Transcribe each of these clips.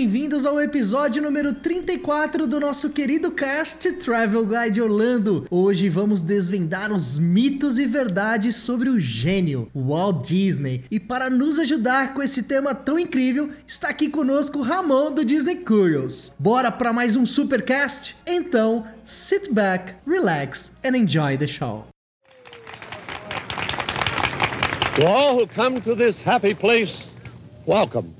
Bem-vindos ao episódio número 34 do nosso querido cast Travel Guide Orlando. Hoje vamos desvendar os mitos e verdades sobre o gênio Walt Disney. E para nos ajudar com esse tema tão incrível, está aqui conosco Ramon do Disney Curious. Bora para mais um supercast? Então, sit back, relax and enjoy the show. To all who come to this happy place, welcome.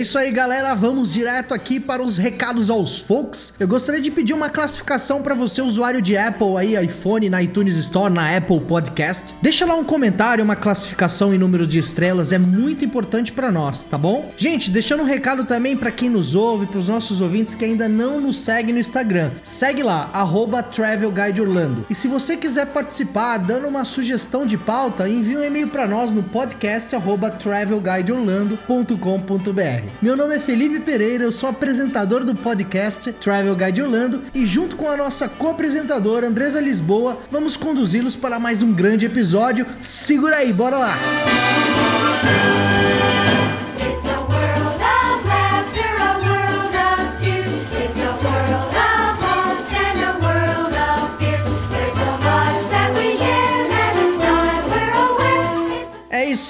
Isso aí, galera. Vamos direto aqui para os recados aos folks. Eu gostaria de pedir uma classificação para você, usuário de Apple aí, iPhone, na iTunes Store, na Apple Podcast. Deixa lá um comentário, uma classificação em número de estrelas, é muito importante para nós, tá bom? Gente, deixando um recado também para quem nos ouve, para os nossos ouvintes que ainda não nos seguem no Instagram. Segue lá, arroba Travel Guide Orlando. E se você quiser participar, dando uma sugestão de pauta, envie um e-mail para nós no podcast travelguideorlando.com.br. Meu nome é Felipe Pereira, eu sou apresentador do podcast Travel Guide Orlando e junto com a nossa co-apresentadora Andresa Lisboa, vamos conduzi-los para mais um grande episódio. Segura aí, bora lá! It's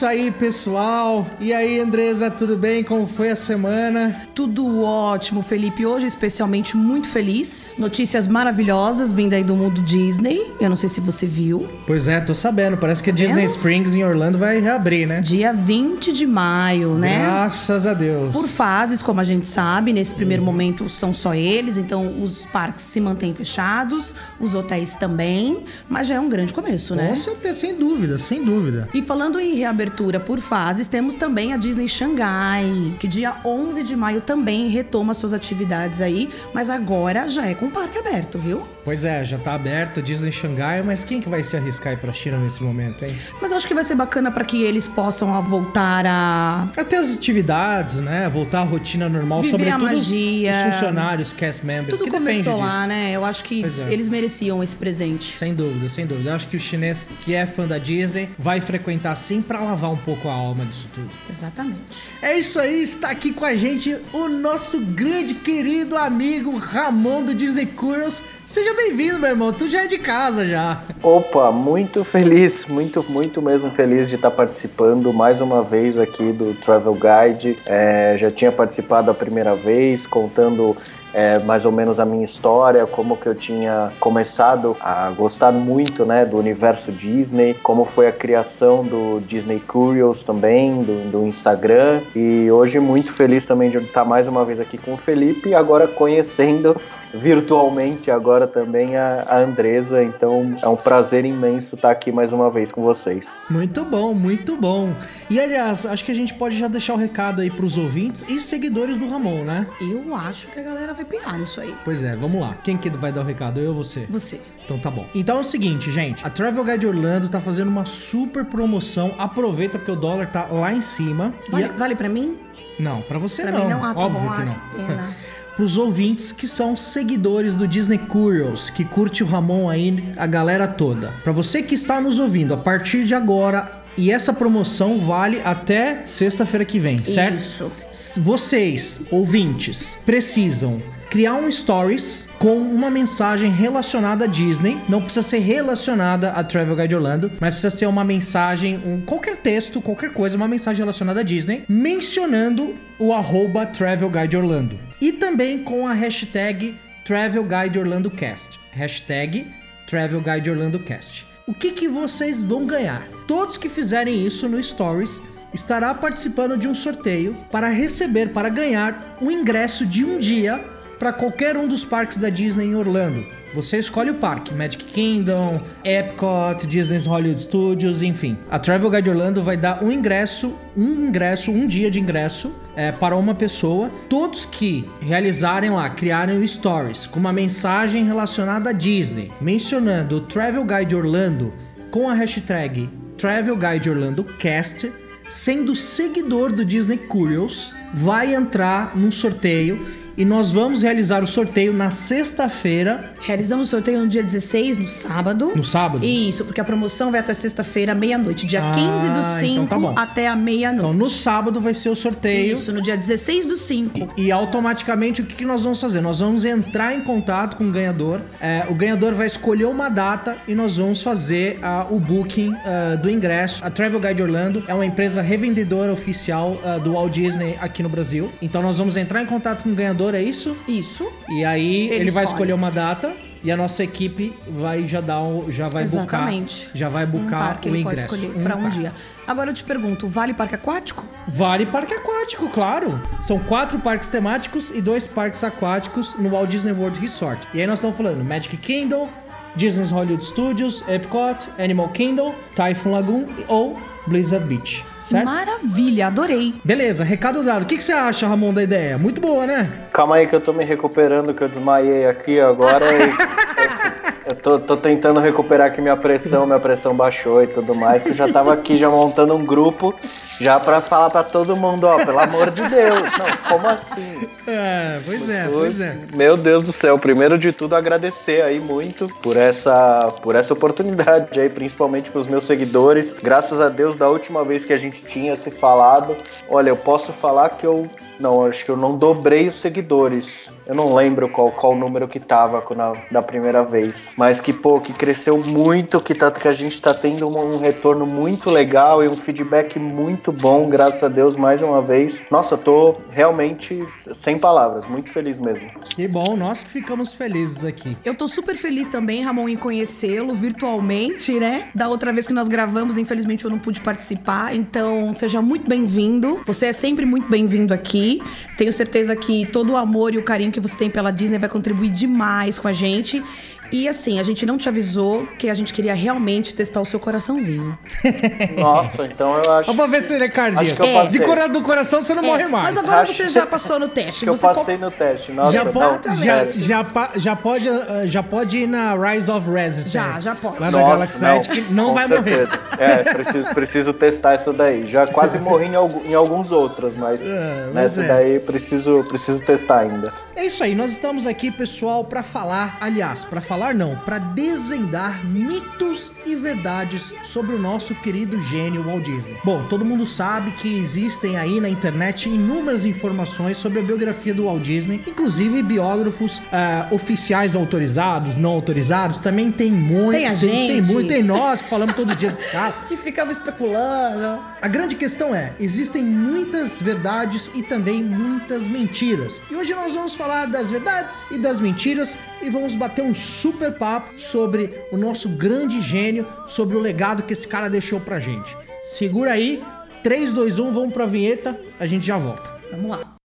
isso aí, pessoal. E aí, Andresa, tudo bem? Como foi a semana? Tudo ótimo, Felipe. Hoje, especialmente, muito feliz. Notícias maravilhosas vindo aí do mundo Disney. Eu não sei se você viu. Pois é, tô sabendo. Parece que a Tá Disney? Springs em Orlando vai reabrir, né? Dia 20 de maio, né? Graças a Deus. Por fases, como a gente sabe, nesse primeiro momento são só eles, então os parques se mantêm fechados, os hotéis também, mas já é um grande começo, né? Com certeza, sem dúvida, sem dúvida. E falando em reabertura por fases, temos também a Disney Xangai, que dia 11 de maio também retoma suas atividades aí, mas agora já é com o parque aberto, viu? Pois é, já tá aberto Disney Xangai, mas quem que vai se arriscar ir pra China nesse momento, hein? Mas eu acho que vai ser bacana para que eles possam voltar a Até as atividades, né? Voltar à rotina normal, Viver a sobretudo os- magia. os funcionários, cast members, Tudo que começou lá, disso. né? Eu acho que é. eles mereciam esse presente. Sem dúvida, sem dúvida. Eu acho que o chinês que é fã da Disney vai frequentar sim pra lavar um pouco a alma disso tudo. Exatamente. É isso aí, está aqui com a gente o nosso grande querido amigo Ramon do Disney Curious. Seja bem-vindo, meu irmão. Tu já é de casa já. Opa, muito feliz, muito, muito mesmo feliz de estar participando mais uma vez aqui do Travel Guide. É, já tinha participado a primeira vez, contando é, mais ou menos a minha história, como que eu tinha começado a gostar muito né, do universo Disney, como foi a criação do Disney Curious também, do, do Instagram. E hoje muito feliz também de estar mais uma vez aqui com o Felipe e agora conhecendo virtualmente agora também a, a Andresa. Então é um prazer imenso estar aqui mais uma vez com vocês. Muito bom, muito bom. E aliás, acho que a gente pode já deixar o recado aí pros ouvintes e seguidores do Ramon, né? Eu acho que a galera vai pirar nisso aí. Pois é, vamos lá. Quem que vai dar o recado? Eu ou você? Você. Então tá bom. Então é o seguinte, gente. A Travel Guide Orlando tá fazendo uma super promoção. Aproveita porque o dólar tá lá em cima. E Vale, a- vale pra mim? Não, pra você Pra não. mim não? Ah, tá Óbvio bom. que Ah, não. que pena. Pros ouvintes que são seguidores do Disney Curious, que curte o Ramon aí, a galera toda. Pra você que está nos ouvindo, a partir de agora, e essa promoção vale até sexta-feira que vem, certo? Isso. Vocês, ouvintes, precisam criar um stories com uma mensagem relacionada à Disney. Não precisa ser relacionada a Travel Guide Orlando, mas precisa ser uma mensagem, um, qualquer texto, qualquer coisa, uma mensagem relacionada à Disney, mencionando o arroba Travel Guide Orlando. E também com a hashtag Travel Guide Orlando Cast. Hashtag Travel Guide Orlando Cast. O que, que vocês vão ganhar? Todos que fizerem isso no Stories estará participando de um sorteio para receber, para ganhar um ingresso de um dia para qualquer um dos parques da Disney em Orlando. Você escolhe o parque, Magic Kingdom, Epcot, Disney's Hollywood Studios, enfim. A Travel Guide Orlando vai dar um ingresso, um ingresso, um dia de ingresso é, para uma pessoa. Todos que realizarem lá, criarem Stories com uma mensagem relacionada a Disney, mencionando o Travel Guide Orlando com a hashtag Travel Guide Orlando Cast, sendo seguidor do Disney Curious, vai entrar num sorteio e nós vamos realizar o sorteio na sexta-feira. Realizamos o sorteio no dia 16, no sábado. No sábado? Isso, porque a promoção vai até sexta-feira, meia-noite. Dia Ah, 15 do 5 então tá bom. até a meia-noite. Então, no sábado vai ser o sorteio. Isso, no dia 16 do 5. E automaticamente o que, que nós vamos fazer? Nós vamos entrar em contato com o ganhador. É, o ganhador vai escolher uma data e nós vamos fazer ah, o booking ah, do ingresso. A Travel Guide Orlando é uma empresa revendedora oficial ah, do Walt Disney aqui no Brasil. Então nós vamos entrar em contato com o ganhador, é isso? Isso. E aí ele, Ele vai escolhe. escolher uma data. E a nossa equipe vai já dar o, já vai Exatamente. bucar, já vai um bucar parque o ele ingresso. pode escolher um parque. dia. Agora eu te pergunto, vale parque aquático? Vale parque aquático, claro. São quatro parques temáticos e dois parques aquáticos no Walt Disney World Resort. E aí nós estamos falando Magic Kingdom, Disney's Hollywood Studios, Epcot, Animal Kingdom, Typhoon Lagoon ou Blizzard Beach, certo? Maravilha, adorei. Beleza, recado dado. O que, que você acha, Ramon, da ideia? Muito boa, né? Calma aí que eu tô me recuperando, que eu desmaiei aqui agora. e eu tô, tô tentando recuperar aqui minha pressão, minha pressão baixou e tudo mais, que eu já tava aqui já montando um grupo já pra falar pra todo mundo, ó, pelo amor de Deus. Não, como assim? É, pois é, Oi. pois é. Meu Deus do céu, primeiro de tudo agradecer aí muito por essa por essa oportunidade aí, principalmente pros meus seguidores. Graças a Deus, da última vez que a gente tinha se falado, olha, eu posso falar que eu não, acho que eu não dobrei os seguidores. Eu não lembro qual qual número que tava na, da primeira vez, mas que pô, que cresceu muito, que tá que a gente tá tendo um, um retorno muito legal e um feedback muito bom, graças a Deus mais uma vez. Nossa, eu tô realmente sem palavras, muito feliz mesmo. Que bom, nós que ficamos felizes aqui. Eu tô super feliz também, Ramon, em conhecê-lo virtualmente, né? Da outra vez que nós gravamos, infelizmente eu não pude participar, então seja muito bem-vindo. Você é sempre muito bem-vindo aqui. Tenho certeza que todo o amor e o carinho que você tem pela Disney vai contribuir demais com a gente. E assim, a gente não te avisou que a gente queria realmente testar o seu coraçãozinho. Nossa, então eu acho. Só pra ver se ele é cardíaco. Acho que eu É, passei. De cora do coração você não morre mais. Mas agora Acho- você já passou no teste. que eu você passei no teste. Nossa, Já, não, pode, já, sério. já, pa- já, pode, ah, já pode ir na Rise of Resistance. Já, já pode. Lá na Nossa, Galaxy Edge, que não com vai certeza. É, preciso, preciso testar essa daí. Já quase morri em alguns outros, mas É, mas nessa é. daí preciso, preciso testar ainda. É isso aí, nós estamos aqui, pessoal, pra falar, aliás, pra falar não, pra desvendar mitos e verdades sobre o nosso querido gênio Walt Disney. Bom, todo mundo sabe que existem aí na internet inúmeras informações sobre a biografia do Walt Disney, inclusive biógrafos ah, oficiais autorizados, não autorizados, também tem muito. Tem a Tem, tem gente. muito, tem nós que falamos todo dia desse cara. Que ficava especulando. A grande questão é, existem muitas verdades e também muitas mentiras. E hoje nós vamos falar das verdades e das mentiras e vamos bater um super papo sobre o nosso grande gênio, sobre o legado que esse cara deixou pra gente. Segura aí, 3, 2, 1, vamos pra vinheta, a gente já volta. Vamos lá.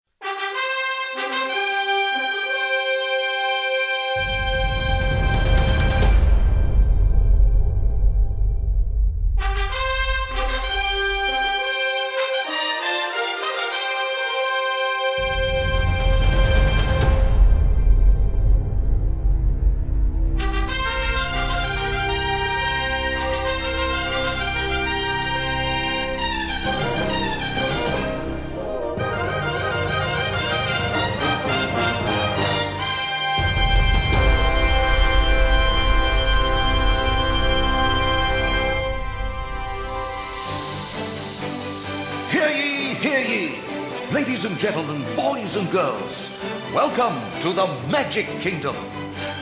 Girls, Welcome to the Magic Kingdom.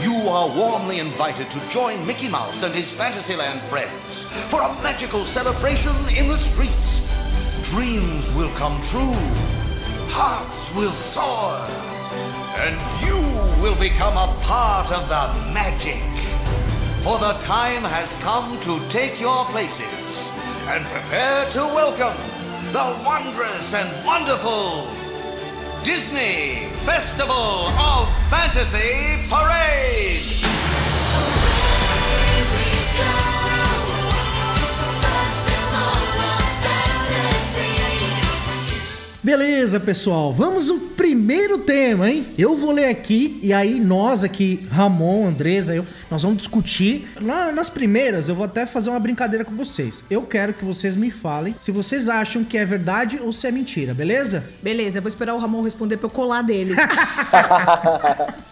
You are warmly invited to join Mickey Mouse and his Fantasyland friends for a magical celebration in the streets. Dreams will come true, hearts will soar, and you will become a part of the magic. For the time has come to take your places and prepare to welcome the wondrous and wonderful Disney Festival of Fantasy Parade! Beleza, pessoal, vamos ao primeiro tema, hein? Eu vou ler aqui e aí nós aqui, Ramon, Andresa, eu, nós vamos discutir. Lá nas primeiras, eu vou até fazer uma brincadeira com vocês. Eu quero que vocês me falem se vocês acham que é verdade ou se é mentira, beleza? Beleza, eu vou esperar o Ramon responder pra eu colar dele.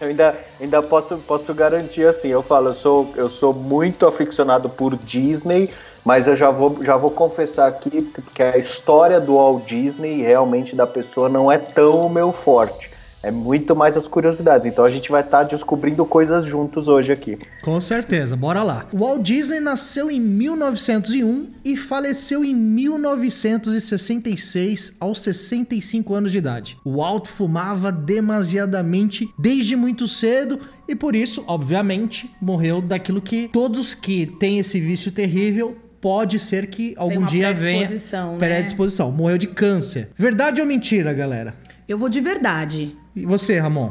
Eu ainda, ainda posso, posso garantir assim, eu falo, eu sou, eu sou muito aficionado por Disney, mas eu já vou, já vou confessar aqui que a história do Walt Disney realmente da pessoa não é tão o meu forte. É muito mais as curiosidades. Então a gente vai estar descobrindo coisas juntos hoje aqui. Com certeza, bora lá. O Walt Disney nasceu em 1901 e faleceu em 1966 aos 65 anos de idade. O Walt fumava demasiadamente desde muito cedo e por isso, obviamente, morreu daquilo que todos que têm esse vício terrível pode ser que algum uma dia venha predisposição, né? predisposição. Morreu de câncer. Verdade ou mentira, galera? Eu vou de verdade. E você, Ramon?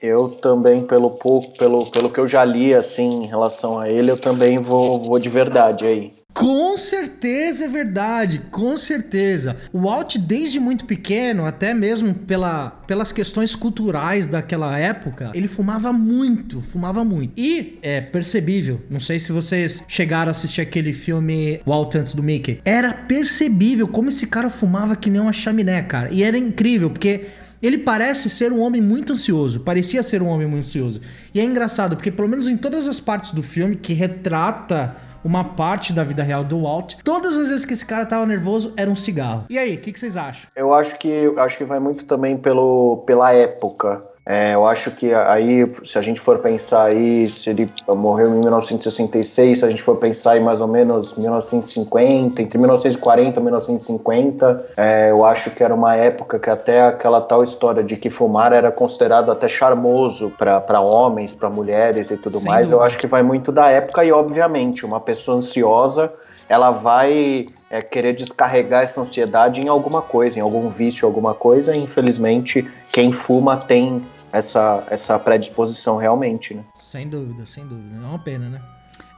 Eu também, pelo pouco, pelo, pelo que eu já li assim em relação a ele, eu também vou, vou de verdade aí. Com certeza é verdade, com certeza. O Walt, desde muito pequeno, até mesmo pela, pelas questões culturais daquela época, ele fumava muito, fumava muito. E é percebível, não sei se vocês chegaram a assistir aquele filme Walt antes do Mickey. Era percebível como esse cara fumava que nem uma chaminé, cara. E era incrível, porque ele parece ser um homem muito ansioso, parecia ser um homem muito ansioso. E é engraçado, porque pelo menos em todas as partes do filme que retrata uma parte da vida real do Walt, todas as vezes que esse cara tava nervoso era um cigarro. E aí, o que, que vocês acham? Eu acho que acho que vai muito também pelo, pela época. É, eu acho que aí, se a gente for pensar aí, se ele morreu em 1966, se a gente for pensar em mais ou menos 1950, entre 1940 e 1950, é, eu acho que era uma época que até aquela tal história de que fumar era considerado até charmoso para homens, para mulheres e tudo Sem mais. Eu acho que vai muito da época e, obviamente, uma pessoa ansiosa ela vai é, querer descarregar essa ansiedade em alguma coisa, em algum vício, alguma coisa. E, infelizmente, quem fuma tem essa, essa predisposição realmente, né? Sem dúvida, sem dúvida. É uma pena, né?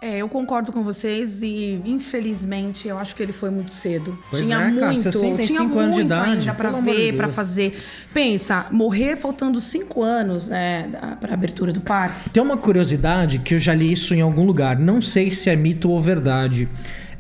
É, eu concordo com vocês e infelizmente eu acho que ele foi muito cedo. Pois tinha é, cara, muito, 65 tinha anos de muito idade, ainda de ver, pra fazer. Pensa, morrer faltando cinco anos né, pra abertura do parque. Tem uma curiosidade que eu já li isso em algum lugar, não sei se é mito ou verdade.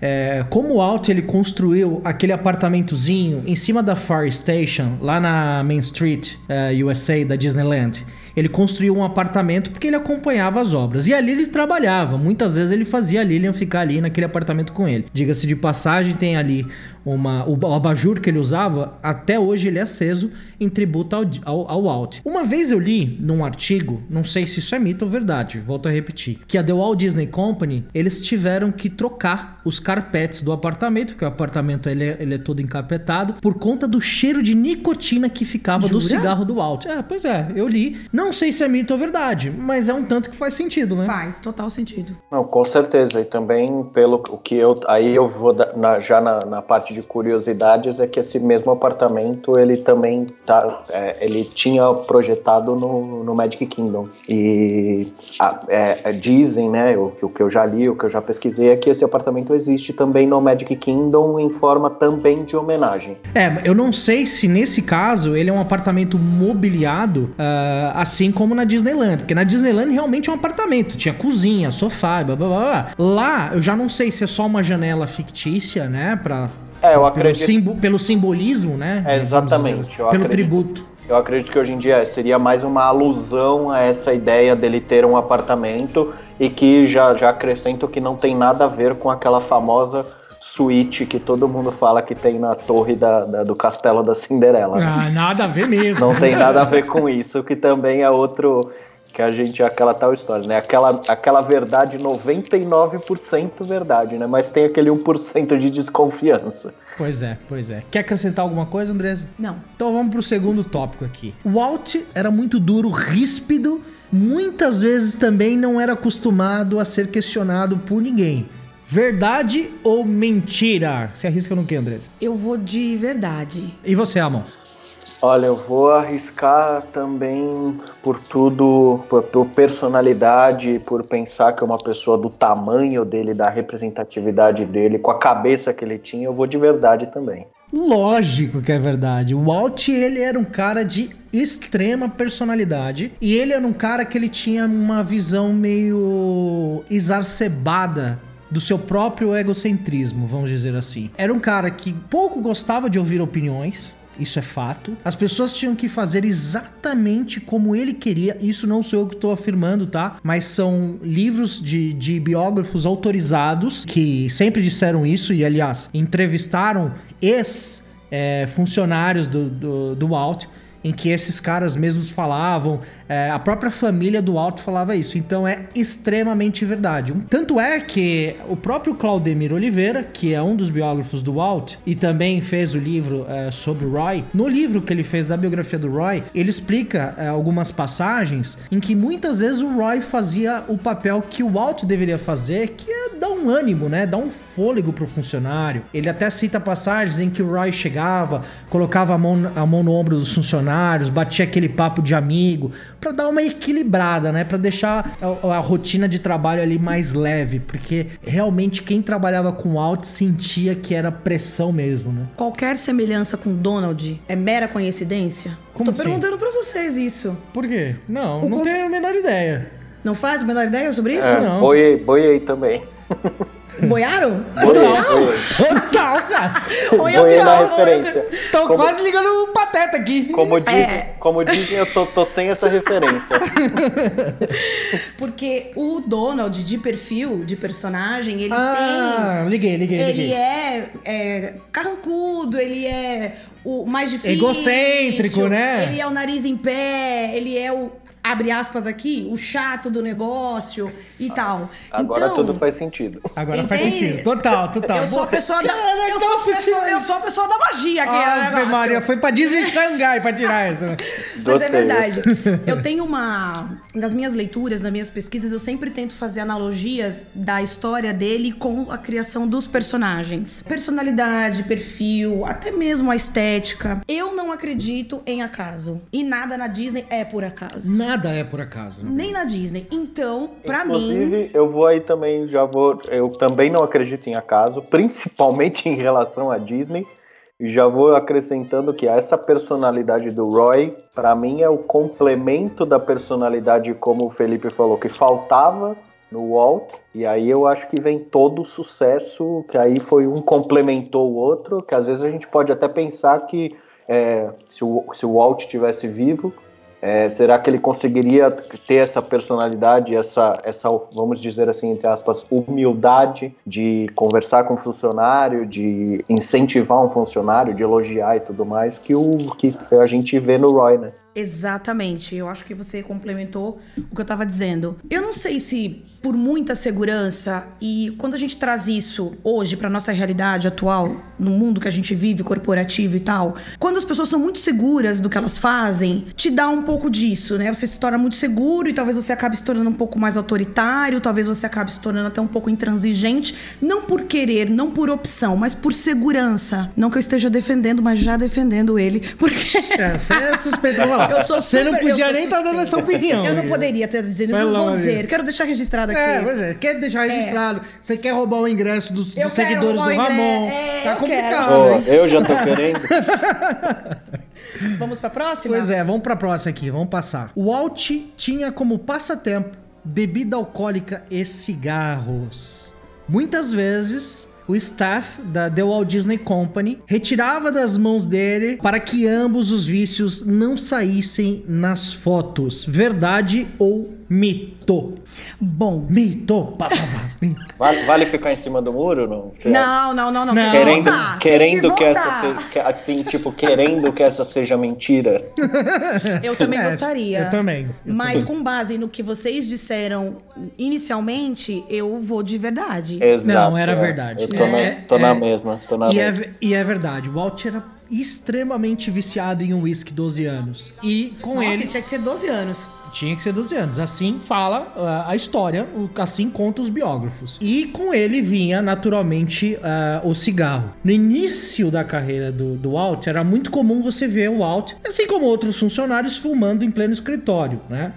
É, como o Walt ele construiu aquele apartamentozinho em cima da Fire Station, lá na Main Street, eh, USA, da Disneyland. Ele construiu um apartamento porque ele acompanhava as obras. E ali ele trabalhava. Muitas vezes ele fazia a Lilian ficar ali naquele apartamento com ele. Diga-se de passagem, tem ali uma, o, abajur que ele usava. Até hoje ele é aceso em tributo ao, ao, ao Walt. Uma vez eu li num artigo, não sei se isso é mito ou verdade, volto a repetir, que a The Walt Disney Company, eles tiveram que trocar os carpetes do apartamento, porque o apartamento ele é, ele é todo encarpetado, por conta do cheiro de nicotina que ficava do Jura? cigarro do Walt. É, pois é, eu li. Não sei se é mito ou verdade, mas é um tanto que faz sentido, né? Faz total sentido. Não, com certeza. E também pelo o que eu. Aí eu vou da- na- já na, na parte de curiosidades, é que esse mesmo apartamento ele também tá. é, ele tinha projetado no, no Magic Kingdom. E a- é, é, dizem, né? O, que- o que eu já li, o que eu já pesquisei, é que esse apartamento existe também no Magic Kingdom em forma também de homenagem. É, eu não sei se nesse caso ele é um apartamento mobiliado, ah, assim como na Disneyland. Porque na Disneyland realmente é um apartamento. Tinha cozinha, sofá, blá blá blá. Lá eu já não sei se é só uma janela fictícia, né? Pra, É, eu pelo, acredito- simbo- pelo simbolismo, né? É, exatamente, eu Pelo acredito. tributo. Eu acredito que hoje em dia seria mais uma alusão a essa ideia dele ter um apartamento e que já, já acrescento que não tem nada a ver com aquela famosa suíte que todo mundo fala que tem na torre da, da- do castelo da Cinderela. Ah, nada a ver mesmo. Não tem nada a ver com isso, que também é outro que a gente aquela tal história, né? Aquela, aquela verdade 99% verdade, né? Mas tem aquele 1% de desconfiança. Pois é, pois é. Quer acrescentar alguma coisa, Andresa? Não. Então vamos pro segundo tópico aqui. O Walt era muito duro, ríspido, muitas vezes também não era acostumado a ser questionado por ninguém. Verdade ou mentira? Se arrisca no que, Andresa? Eu vou de verdade. E você, Amon? Olha, eu vou arriscar também por tudo, por, por personalidade, por pensar que é uma pessoa do tamanho dele, da representatividade dele, com a cabeça que ele tinha, eu vou de verdade também. Lógico que é verdade. O Walt, ele era um cara de extrema personalidade e ele era um cara que ele tinha uma visão meio exacerbada do seu próprio egocentrismo, vamos dizer assim. Era um cara que pouco gostava de ouvir opiniões, isso é fato. As pessoas tinham que fazer exatamente como ele queria. Isso não sou eu que estou afirmando, tá? Mas são livros de, de biógrafos autorizados que sempre disseram isso e, aliás, entrevistaram ex-funcionários do, do, do Walt em que esses caras mesmos falavam, é, a própria família do Walt falava isso, então é extremamente verdade. Tanto é que o próprio Claudemir Oliveira, que é um dos biógrafos do Walt, e também fez o livro é, sobre o Roy, no livro que ele fez da biografia do Roy, ele explica é, algumas passagens em que muitas vezes o Roy fazia o papel que o Walt deveria fazer, que é dar um ânimo, né? Dar um fôlego pro funcionário. Ele até cita passagens em que o Roy chegava, colocava a mão, a mão no ombro dos funcionários, batia aquele papo de amigo, pra dar uma equilibrada, né? Pra deixar a, a rotina de trabalho ali mais leve, porque realmente quem trabalhava com o Walt sentia que era pressão mesmo, né? Qualquer semelhança com Donald é mera coincidência? Como Tô assim? perguntando pra vocês isso. Por quê? Não, O não com- tenho a menor ideia. Não faz a menor ideia sobre isso? É, não. boiei, boiei também. Boiaram? Boiei, Total? boiei. Total, cara! Oi, eu Boiei na não, referência. Tô Como- quase ligando o pateta aqui. Como dizem, É. como dizem eu tô, tô sem essa referência. Porque o Donald, de perfil, de personagem, ele Ah, liguei, tem. liguei, Ele liguei. é, é carrancudo, ele é o mais difícil. Egocêntrico, né? Ele é o nariz em pé, ele é o. Abre aspas aqui, o chato do negócio e tal. Agora então, tudo faz sentido. Agora faz sentido. Total, total. Eu sou a pessoa da. Cara, eu, sou pessoa, eu sou a pessoa da magia aqui. é Ave. Maria, foi pra Disney Xangai pra tirar essa. Mas é verdade. Eu tenho uma. Nas minhas leituras, nas minhas pesquisas, eu sempre tento fazer analogias da história dele com a criação dos personagens. Personalidade, perfil, até mesmo a estética. Eu não acredito em acaso. E nada na Disney é por acaso. Nada é por acaso. né? Nem na Disney. Então, pra mim. Inclusive, eu vou aí também, já vou. Eu também não acredito em acaso, principalmente em relação à Disney. E já vou acrescentando que essa personalidade do Roy, pra mim, é o complemento da personalidade, como o Felipe falou, que faltava no Walt. E aí eu acho que vem todo o sucesso, que aí foi um complementou o outro, que às vezes a gente pode até pensar que é, se, o, se o Walt tivesse vivo, é, será que ele conseguiria ter essa personalidade, essa, essa, vamos dizer assim, entre aspas, humildade de conversar com o funcionário, de incentivar um funcionário, de elogiar e tudo mais, que, o, que a gente vê no Roy, né? Exatamente. Eu acho que você complementou o que eu tava dizendo. Eu não sei se por muita segurança e quando a gente traz isso hoje pra nossa realidade atual, no mundo que a gente vive, corporativo e tal, quando as pessoas são muito seguras do que elas fazem, te dá um pouco disso, né? Você se torna muito seguro e talvez você acabe se tornando um pouco mais autoritário, talvez você acabe se tornando até um pouco intransigente, não por querer, não por opção, mas por segurança. Não que eu esteja defendendo, mas já defendendo ele, porque É, você é suspeito. Eu sou Você não super- podia nem estar dando essa opinião. Eu não poderia ter dizendo, mas vou dizer. Quero deixar registrado aqui. É, pois é, quer deixar registrado. Você quer roubar o ingresso dos, dos seguidores do. Ramon. É, tá complicado, hein? eu já tô querendo. Vamos pra próxima? Pois é, vamos pra próxima aqui, vamos passar. O Walt tinha como passatempo bebida alcoólica e cigarros. Muitas vezes, o staff da The Walt Disney Company retirava das mãos dele para que ambos os vícios não saíssem nas fotos. Verdade ou mito. Bom. Mito. Pá, pá, pá. Vale, vale ficar em cima do muro? Não, Não, não, não, não. Não. que Querendo, voltar, querendo tem que, essa seja. que- Assim, tipo, querendo que essa seja mentira. Eu também É, gostaria. eu também, eu Mas com base no que vocês disseram inicialmente, eu vou de verdade. Exato. Não, era é. verdade. Eu tô, É, na, tô é. na mesma. Tô na E é, mesma. e é verdade, o Walt era extremamente viciado em um whisky 12 anos. E com Nossa, ele tinha que ser 12 anos. Tinha que ser 12 anos. Assim fala ah, a história, assim conta os biógrafos. E com ele vinha naturalmente ah, o cigarro. No início da carreira do, do Walt, era muito comum você ver o Walt, assim como outros funcionários, fumando em pleno escritório, né?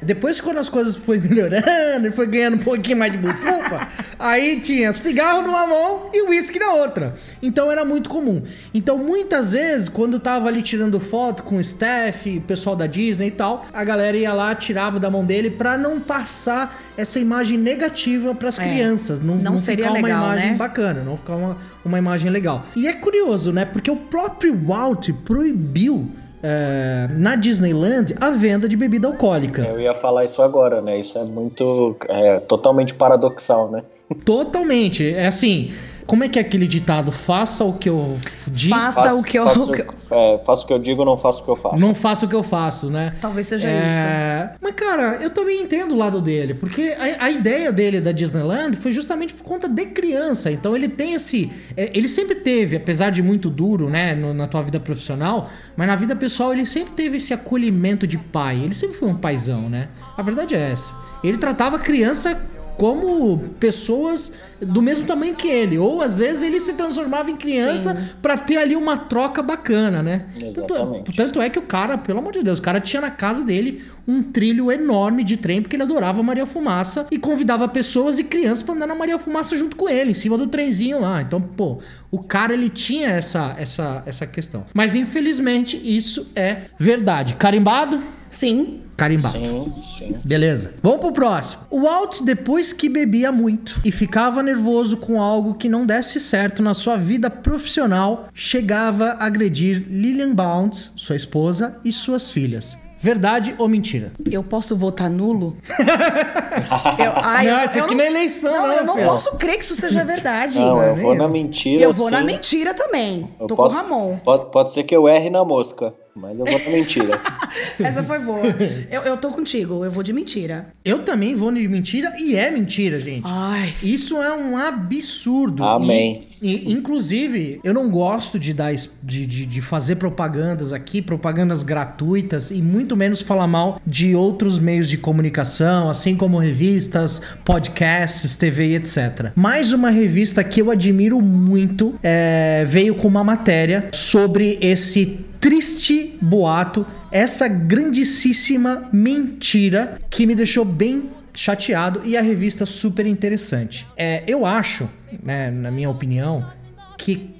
Depois, quando as coisas foi melhorando e foi ganhando um pouquinho mais de bufufa, aí tinha cigarro numa mão e uísque na outra. Então era muito comum. Então, muitas vezes, quando tava ali tirando foto com o staff, pessoal da Disney e tal, a galera ia lá, tirava da mão dele pra não passar essa imagem negativa pras É. crianças. Não, Não não seria ficar uma legal, imagem né? bacana, não ficar uma, uma imagem legal. E é curioso, né? Porque o próprio Walt proibiu. é, na Disneyland, a venda de bebida alcoólica. Eu ia falar isso agora, né? Isso é muito. É, totalmente paradoxal, né? Totalmente. É assim, como é que é aquele ditado? Faça o que eu digo. Faça Faço- o que eu. faço, o que eu- é, faço o que eu digo, não faço o que eu faço. Não faça o que eu faço, né? Talvez seja É, Mas, cara, eu também entendo o lado dele, porque a, a ideia dele da Disneyland foi justamente por conta de criança. Então ele tem esse. é, Ele sempre teve, apesar de muito duro, né, no- na tua vida profissional, mas na vida pessoal ele sempre teve esse acolhimento de pai. Ele sempre foi um paizão, né? A verdade é essa. Ele tratava a criança como pessoas do mesmo tamanho que ele. Ou às vezes ele se transformava em criança pra ter ali uma troca bacana, né? Tanto, Exatamente. tanto é que o cara, pelo amor de Deus, o cara tinha na casa dele um trilho enorme de trem porque ele adorava Maria Fumaça e convidava pessoas e crianças pra andar na Maria Fumaça junto com ele, em cima do trenzinho lá. Então, pô, o cara ele tinha essa essa essa questão. Mas infelizmente isso é verdade. Carimbado? Sim. Carimbado. Sim, sim. Beleza. Vamos pro próximo. O Walt, depois que bebia muito e ficava nervoso com algo que não desse certo na sua vida profissional, chegava a agredir Lillian Bounds, sua esposa, e suas filhas. Verdade ou mentira? Eu posso votar nulo? eu, ai, Não, isso aqui não é eleição, Não, né, eu não filho? posso crer que isso seja verdade. Não, eu vou na mentira. eu vou na sim. mentira também. Eu Tô posso- com o Ramon. Pode, pode ser que eu erre na mosca, mas eu vou na mentira. Essa foi boa. Eu, eu tô contigo, eu vou de mentira. Eu também vou de mentira e é mentira, gente. Ai. Isso é um absurdo. Amém. E, e, inclusive, eu não gosto de dar de, de, de fazer propagandas aqui, propagandas gratuitas, e muito menos falar mal de outros meios de comunicação, assim como revistas, podcasts, TV e etc. Mais uma revista que eu admiro muito é, veio com uma matéria sobre esse triste boato, essa grandíssima mentira que me deixou bem chateado e a revista super interessante. É, eu acho, né, na minha opinião, que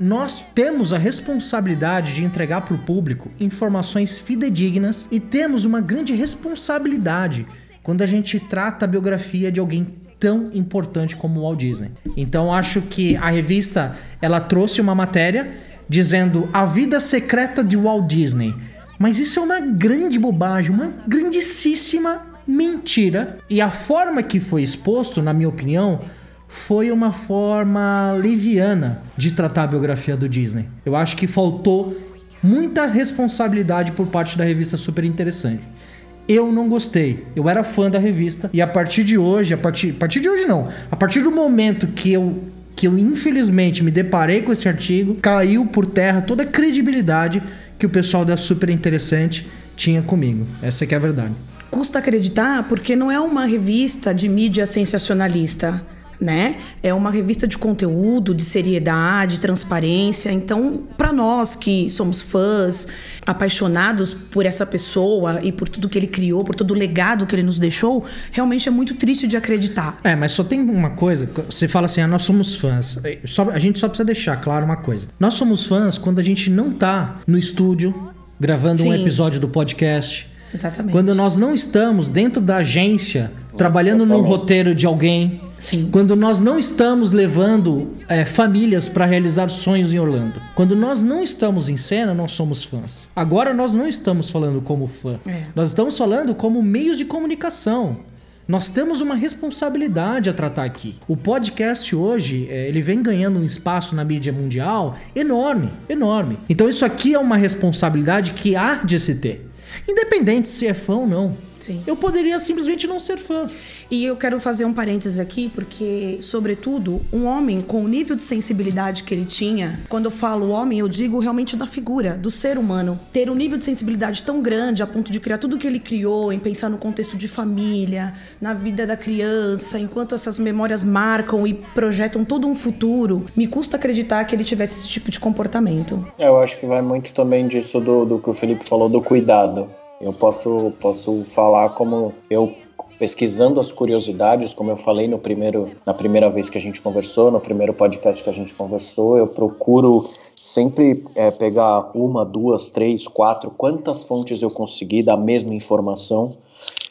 nós temos a responsabilidade de entregar para o público informações fidedignas e temos uma grande responsabilidade quando a gente trata a biografia de alguém tão importante como o Walt Disney. Então acho que a revista ela trouxe uma matéria dizendo a vida secreta de Walt Disney. Mas isso é uma grande bobagem, uma grandíssima mentira. E a forma que foi exposto, na minha opinião, foi uma forma liviana de tratar a biografia do Disney. Eu acho que faltou muita responsabilidade por parte da revista Super Interessante. Eu não gostei. Eu era fã da revista e a partir de hoje, a partir, a partir de hoje não, a partir do momento que eu que eu infelizmente me deparei com esse artigo, caiu por terra toda a credibilidade que o pessoal da Super Interessante tinha comigo. Essa que é a verdade. Custa acreditar porque não é uma revista de mídia sensacionalista, né? É uma revista de conteúdo, de seriedade, transparência. Então, para nós que somos fãs, apaixonados por essa pessoa e por tudo que ele criou, por todo o legado que ele nos deixou, realmente é muito triste de acreditar. É, mas só tem uma coisa, você fala assim, ah, nós somos fãs. Só- a gente só precisa deixar claro uma coisa. Nós somos fãs quando a gente não tá no estúdio gravando um Sim. episódio do podcast. Exatamente. Quando nós não estamos dentro da agência, trabalhando num roteiro de alguém. Sim. Quando nós não estamos levando é, famílias para realizar sonhos em Orlando. Quando nós não estamos em cena, nós somos fãs. Agora nós não estamos falando como fã. É. Nós estamos falando como meios de comunicação. Nós temos uma responsabilidade a tratar aqui. O podcast hoje, é, ele vem ganhando um espaço na mídia mundial enorme, enorme. Então isso aqui é uma responsabilidade que há de se ter. Independente se é fã ou não. Sim. Eu poderia simplesmente não ser fã. E eu quero fazer um parênteses aqui, porque, sobretudo, um homem com o nível de sensibilidade que ele tinha, quando eu falo homem, eu digo realmente da figura, do ser humano. Ter um nível de sensibilidade tão grande a ponto de criar tudo que ele criou, em pensar no contexto de família, na vida da criança, enquanto essas memórias marcam e projetam todo um futuro, me custa acreditar que ele tivesse esse tipo de comportamento. Eu acho que vai muito também disso do, do que o Felipe falou do cuidado. Eu posso, posso falar como eu pesquisando as curiosidades, como eu falei no primeiro, na primeira vez que a gente conversou, no primeiro podcast que a gente conversou, eu procuro sempre é, pegar uma, duas, três, quatro, quantas fontes eu conseguir da mesma informação.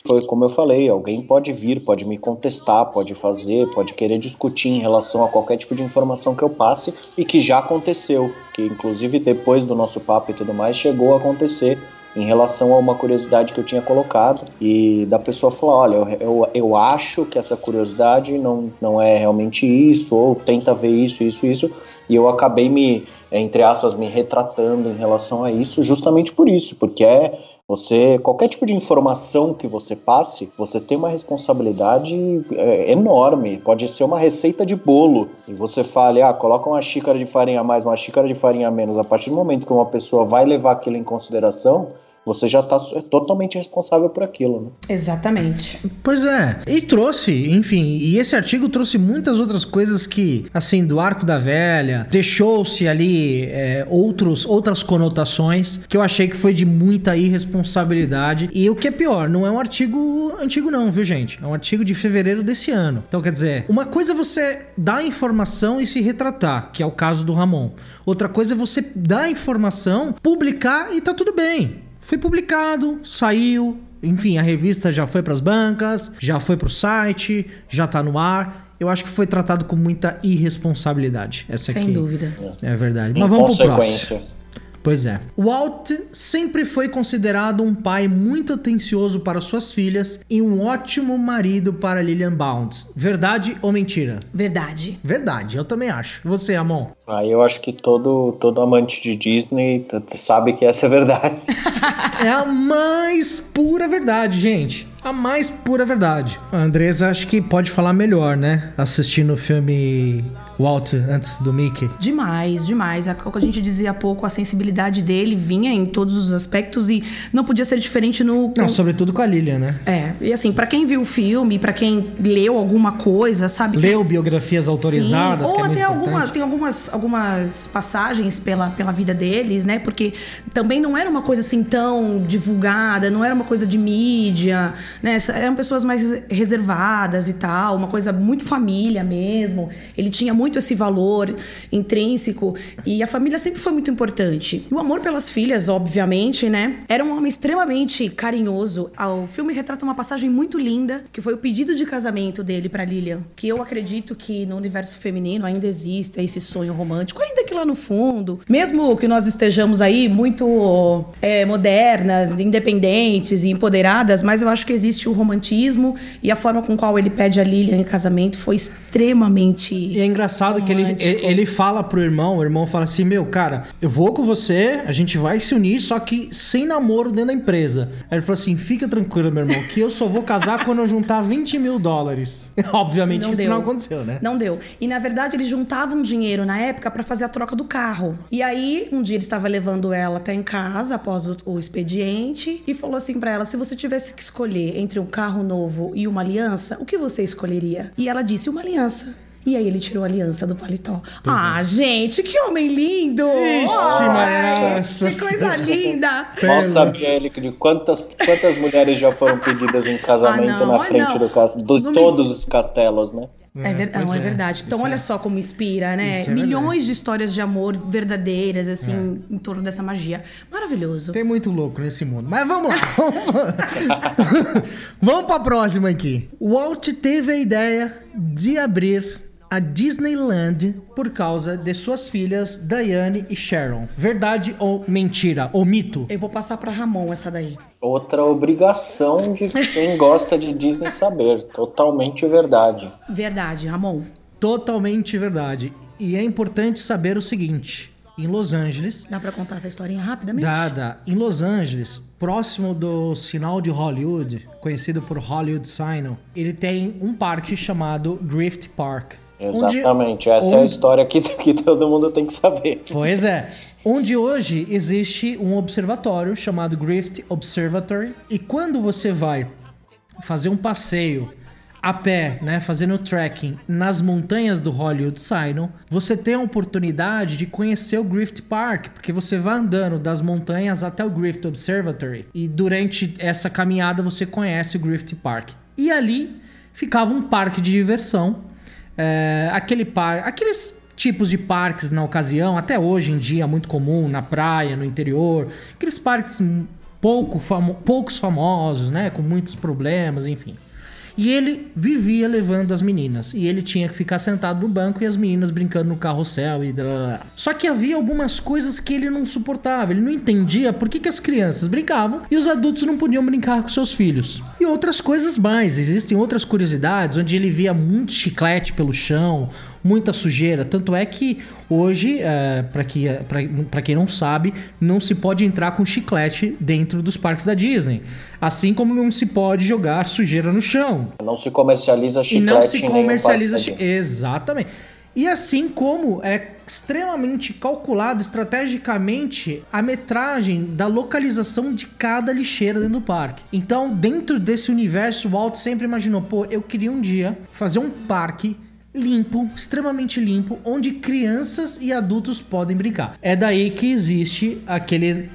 Foi como eu falei, alguém pode vir, pode me contestar, pode fazer, pode querer discutir em relação a qualquer tipo de informação que eu passe e que já aconteceu, que inclusive depois do nosso papo e tudo mais chegou a acontecer em relação a uma curiosidade que eu tinha colocado e da pessoa falar, olha, eu, eu, eu acho que essa curiosidade não, não é realmente isso, ou tenta ver isso, isso, isso, e eu acabei me, entre aspas, me retratando em relação a isso, justamente por isso, porque é você, qualquer tipo de informação que você passe, você tem uma responsabilidade é, enorme. Pode ser uma receita de bolo e você fale, ah, coloca uma xícara de farinha a mais, uma xícara de farinha a menos. A partir do momento que uma pessoa vai levar aquilo em consideração, você já está totalmente responsável por aquilo. Né? Exatamente. Pois é. E trouxe, enfim, e esse artigo trouxe muitas outras coisas que, assim, do arco da velha, deixou-se ali é, outros, outras conotações que eu achei que foi de muita irresponsabilidade. E o que é pior, não é um artigo antigo, não, viu, gente? É um artigo de fevereiro desse ano. Então, quer dizer, uma coisa é você dar informação e se retratar, que é o caso do Ramon. Outra coisa é você dar informação, publicar e tá tudo bem. Foi publicado, saiu, enfim, a revista já foi pras bancas, já foi pro site, já tá no ar. Eu acho que foi tratado com muita irresponsabilidade. Essa Sem aqui. dúvida. É verdade. Em Mas vamos pro próximo. Pois é. Walt sempre foi considerado um pai muito atencioso para suas filhas e um ótimo marido para Lillian Bounds. Verdade ou mentira? Verdade. Verdade, eu também acho. Você, Amon? Aí eu acho que todo, todo amante de Disney sabe que essa é verdade. É a mais pura verdade, gente. A mais pura verdade. A Andresa acho que pode falar melhor, né? Assistindo o filme Walt antes do Mickey. Demais, demais. A- O que a gente dizia há pouco, a sensibilidade dele vinha em todos os aspectos e não podia ser diferente no. Não, sobretudo com a Lilian, né? É, e assim, pra quem viu o filme, pra quem leu alguma coisa, sabe? Leu biografias autorizadas, Sim, ou é muito até alguma, importante. tem algumas, algumas passagens pela, pela vida deles, né? Porque também não era uma coisa assim tão divulgada, não era uma coisa de mídia, né? Eram pessoas mais reservadas e tal, uma coisa muito família mesmo. Ele tinha muito esse valor intrínseco e a família sempre foi muito importante. O amor pelas filhas, obviamente, né? Era um homem extremamente carinhoso. Ah, O filme retrata uma passagem muito linda, que foi o pedido de casamento dele pra Lilian, que eu acredito que no universo feminino ainda exista esse sonho romântico, ainda que lá no fundo, mesmo que nós estejamos aí muito é, modernas, independentes e empoderadas, mas eu acho que existe o romantismo e a forma com qual ele pede a Lilian em casamento foi extremamente E é engraçado que ele, ele, fala pro irmão, o irmão fala assim: Meu, cara, eu vou com você, a gente vai se unir, só que sem namoro dentro da empresa. Aí ele falou assim: Fica tranquilo, meu irmão, que eu só vou casar quando eu juntar 20 mil dólares. Obviamente Não que isso deu. não aconteceu, né? Não deu. E na verdade eles juntavam dinheiro na época pra fazer a troca do carro. E aí um dia ele estava levando ela até em casa após o, o expediente e falou assim pra ela: se você tivesse que escolher entre um carro novo e uma aliança, o que você escolheria? E ela disse: uma aliança. E aí ele tirou a aliança do paletó. ah, gente, que homem lindo! é. Ixi, nossa Que coisa linda! Mal sabia ele que quantas, quantas mulheres já foram pedidas em casamento Ah, não, na ah, frente não. do castelo, de me- todos os castelos, né? É, ver- pois não, é, é. verdade. Então, Isso olha é. só como inspira, né? É Milhões verdade. É. de histórias de amor verdadeiras, assim, em torno dessa magia. Maravilhoso. Tem muito louco nesse mundo. Mas vamos lá. vamos pra próxima aqui. O Walt teve a ideia de abrir a Disneyland por causa de suas filhas Diane e Sharon. Verdade ou mentira? Ou mito? Eu vou passar pra Ramon essa daí. Outra obrigação de quem gosta de Disney saber. Totalmente verdade. Verdade, Ramon. Totalmente verdade. E é importante saber o seguinte: em Los Angeles, Dá pra contar essa historinha rapidamente? Dada em Los Angeles, próximo do sinal de Hollywood, conhecido por Hollywood Sign, ele tem um parque chamado Grift Park. Exatamente. Essa é a história que, que todo mundo tem que saber. Pois é. Onde hoje existe um observatório chamado Grift Observatory. E quando você vai fazer um passeio a pé, né, fazendo trekking nas montanhas do Hollywood Sign, você tem a oportunidade de conhecer o Grift Park, porque você vai andando das montanhas até o Grift Observatory e durante essa caminhada você conhece o Grift Park. E ali ficava um parque de diversão é, aquele par, aqueles tipos de parques na ocasião, até hoje em dia muito comum na praia, no interior, aqueles parques pouco famo- poucos famosos, né, com muitos problemas, enfim. E ele vivia levando as meninas. E ele tinha que ficar sentado no banco e as meninas brincando no carrossel e blá, blá. Só que havia algumas coisas que ele não suportava. Ele não entendia por que, que as crianças brincavam e os adultos não podiam brincar com seus filhos. E outras coisas mais. Existem outras curiosidades onde ele via muito chiclete pelo chão, muita sujeira. Tanto é que hoje, é, para que, quem não sabe, não se pode entrar com chiclete dentro dos parques da Disney. Assim como não se pode jogar sujeira no chão. Não se comercializa E chiclete não se comercializa parque chi- da Disney. Exatamente. E assim como é extremamente calculado estrategicamente a metragem da localização de cada lixeira dentro do parque. Então, dentro desse universo, o Walt sempre imaginou, pô, eu queria um dia fazer um parque limpo, extremamente limpo, onde crianças e adultos podem brincar. É daí que existe aquele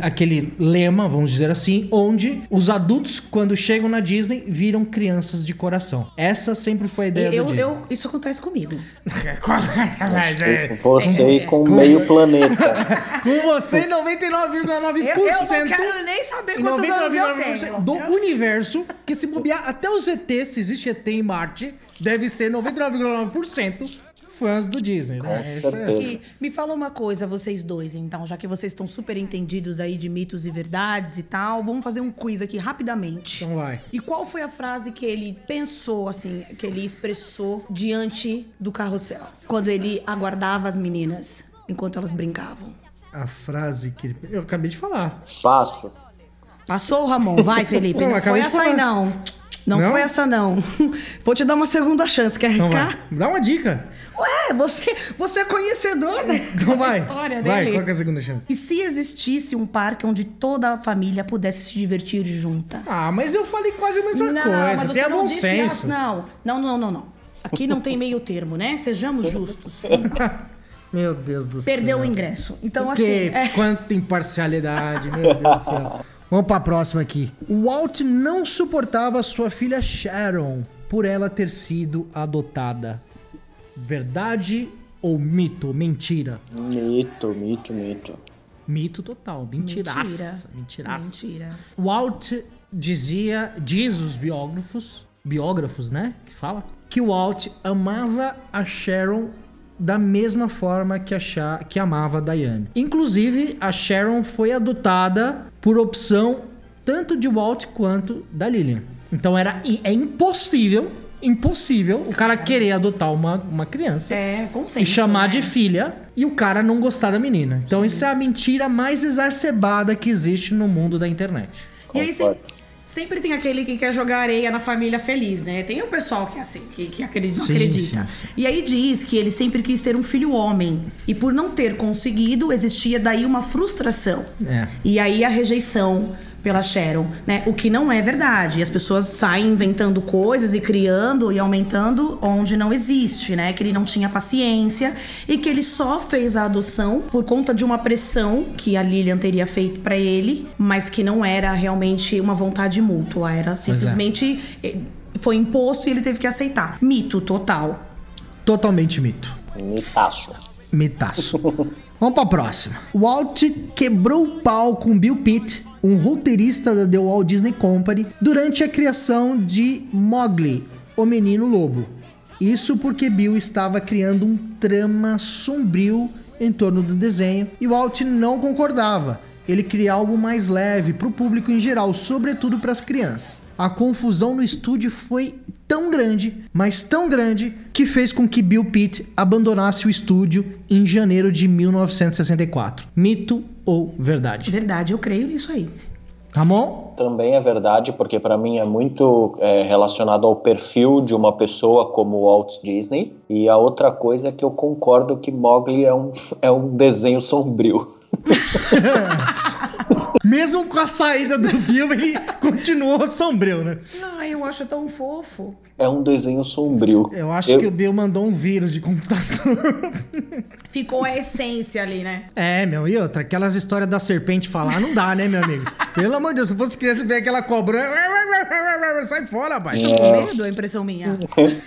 aquele lema, vamos dizer assim, onde os adultos quando chegam na Disney viram crianças de coração. Essa sempre foi a ideia Eu, do Disney. eu, isso acontece comigo. Mas é- Você e com meio planeta. com você em 99,9% Eu, eu não quero nem saber quantos anos eu 99,9% tenho. do universo, que se bobear até os ET, se existe ET em Marte, deve ser 99,9% fãs do Disney, né? Com Isso é- certeza. E me fala uma coisa, vocês dois, então, já que vocês estão super entendidos aí de mitos e verdades e tal, vamos fazer um quiz aqui rapidamente. Então vai. E qual foi a frase que ele pensou, assim, que ele expressou diante do carrossel? Quando ele aguardava as meninas enquanto elas brincavam? A frase que ele... Eu acabei de falar. Passo. Passou, Ramon? Vai, Felipe. Não, Não, foi essa aí, não. Não, Não? foi essa, não. Vou te dar uma segunda chance. Quer Então arriscar? Dá uma dica. Ué, você, você é conhecedor, né? Então da vai. história Vai, dele. qual que é a segunda chance? E se existisse um parque onde toda a família pudesse se divertir junta? Ah, mas eu falei quase a mesma não, coisa. mas você Tenha não bom disse senso. Não, não, não, não, não. Aqui não tem meio termo, né? Sejamos justos. Meu Deus do céu. Perdeu o ingresso. Então, que, assim. é- Quanta imparcialidade, meu Deus do céu. Vamos pra próxima aqui. O Walt não suportava sua filha Sharon por ela ter sido adotada. Verdade ou mito? Mentira. Mito, mito, mito. Mito total. Mentiraça. Mentira. Mentiraça. Mentira. Walt dizia, diz os biógrafos, biógrafos, né, que fala, que o Walt amava a Sharon da mesma forma que, a Sha- que amava a Diane. Inclusive, a Sharon foi adotada por opção tanto de Walt quanto da Lillian. Então era é impossível, impossível o cara querer adotar uma, uma criança É, consenso. e chamar né? de filha e o cara não gostar da menina. Então isso é a mentira mais exacerbada que existe no mundo da internet. E aí Concordo. sempre, tem aquele que quer jogar areia na família feliz, né? Tem o pessoal que é assim, que, que acredita, Sim, acredita. sim, E aí diz que ele sempre quis ter um filho homem. E por não ter conseguido, existia daí uma frustração. É. E aí a rejeição pela Sharon, né? O que não é verdade. As pessoas saem inventando coisas e criando e aumentando onde não existe, né? Que ele não tinha paciência e que ele só fez a adoção por conta de uma pressão que a Lilian teria feito pra ele, mas que não era realmente uma vontade mútua, era simplesmente eh, foi imposto e ele teve que aceitar. Mito total. Totalmente mito. Mitaço. Mitaço. Vamos pra próxima. Walt quebrou o pau com Bill Pitt, um roteirista da The Walt Disney Company, durante a criação de Mowgli, o Menino Lobo. Isso porque Bill estava criando um trama sombrio em torno do desenho e Walt não concordava. Ele queria algo mais leve para o público em geral, sobretudo para as crianças. A confusão no estúdio foi tão grande, mas tão grande, que fez com que Bill Pitt abandonasse o estúdio em janeiro de 1964. Mito ou verdade? Verdade, eu creio nisso aí. Ramon? Também é verdade, porque para mim é muito é, relacionado ao perfil de uma pessoa como Walt Disney. E a outra coisa é que eu concordo que Mowgli é um, é um desenho sombrio. Mesmo com a saída do Bill, ele continuou sombrio, né? Ah, eu acho tão fofo. É um desenho sombrio. Eu acho que o Bill mandou um vírus de computador. Ficou a essência ali, né? É, meu, e outra, aquelas histórias da serpente falar não dá, né, meu amigo? Pelo amor de Deus, se fosse criança e ver aquela cobra. Sai fora, rapaz. Vocês estão com medo? É impressão minha.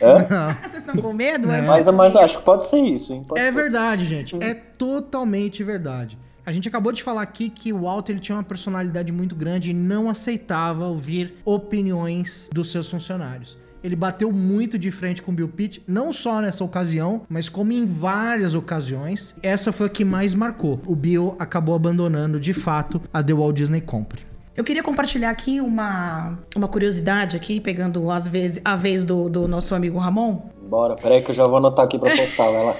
Hã? Vocês estão com medo? É. Mas, mas acho que pode ser isso, hein? Pode É ser. verdade, gente. É totalmente verdade. A gente acabou de falar aqui que o Walter ele tinha uma personalidade muito grande e não aceitava ouvir opiniões dos seus funcionários. Ele bateu muito de frente com Bill Pitt, não só nessa ocasião, mas como em várias ocasiões. Essa foi a que mais marcou. O Bill acabou abandonando, de fato, a The Walt Disney Company. Eu queria compartilhar aqui uma, uma curiosidade aqui, pegando às vezes, a vez do, do nosso amigo Ramon. Bora, peraí que eu já vou anotar aqui pra postar, vai lá.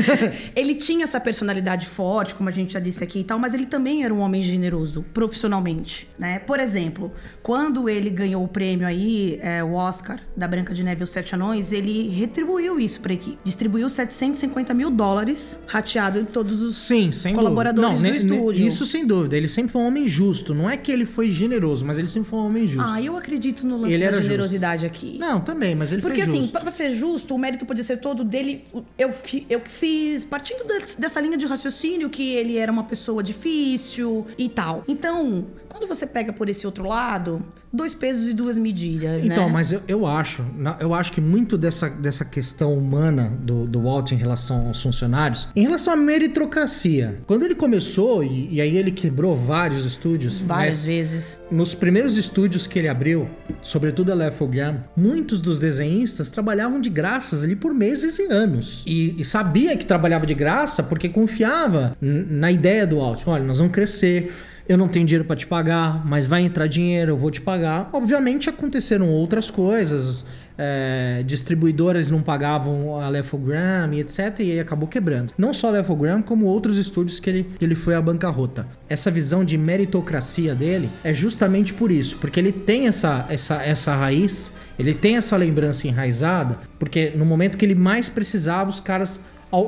Ele tinha essa personalidade forte, como a gente já disse aqui e tal, mas ele também era um homem generoso, profissionalmente, né? Por exemplo, quando ele ganhou o prêmio aí, é, o Oscar, da Branca de Neve e os Sete Anões, ele retribuiu isso pra equipe. Distribuiu 750 mil dólares, rateado em todos os Sim, sem colaboradores dúvida. do estúdio. Isso sem dúvida. Ele sempre foi um homem justo. Não é que ele foi generoso, mas ele sempre foi um homem justo. Ah, eu acredito no lance Ele da era justo. generosidade aqui. Não, também, mas ele Porque foi assim, justo. pra ser justo, o mérito podia ser todo dele. Eu, que- eu fiz, partindo dessa linha de raciocínio que ele era uma pessoa difícil e tal. Então, quando você pega por esse outro lado, dois pesos e duas medidas, Então, né? mas eu, eu acho, eu acho que muito dessa, dessa questão humana do, do Walt em relação aos funcionários, em relação à meritocracia. Quando ele começou, e, e aí ele quebrou vários estúdios, Várias mas vezes. nos primeiros estúdios que ele abriu, sobretudo a Lefogram, muitos dos desenhistas trabalhavam de graças ali por meses e anos. E, e sabia que trabalhava de graça porque confiava na ideia do Walt. Olha, nós vamos crescer. Eu não tenho dinheiro para te pagar, mas vai entrar dinheiro, eu vou te pagar. Obviamente aconteceram outras coisas. é, distribuidoras não pagavam a Lefogram e etc. E aí acabou quebrando. Não só a Lefogram, como outros estúdios que ele, ele foi à bancarrota. Essa visão de meritocracia dele é justamente por isso, porque ele tem essa, essa, essa raiz, ele tem essa lembrança enraizada, porque no momento que ele mais precisava, os caras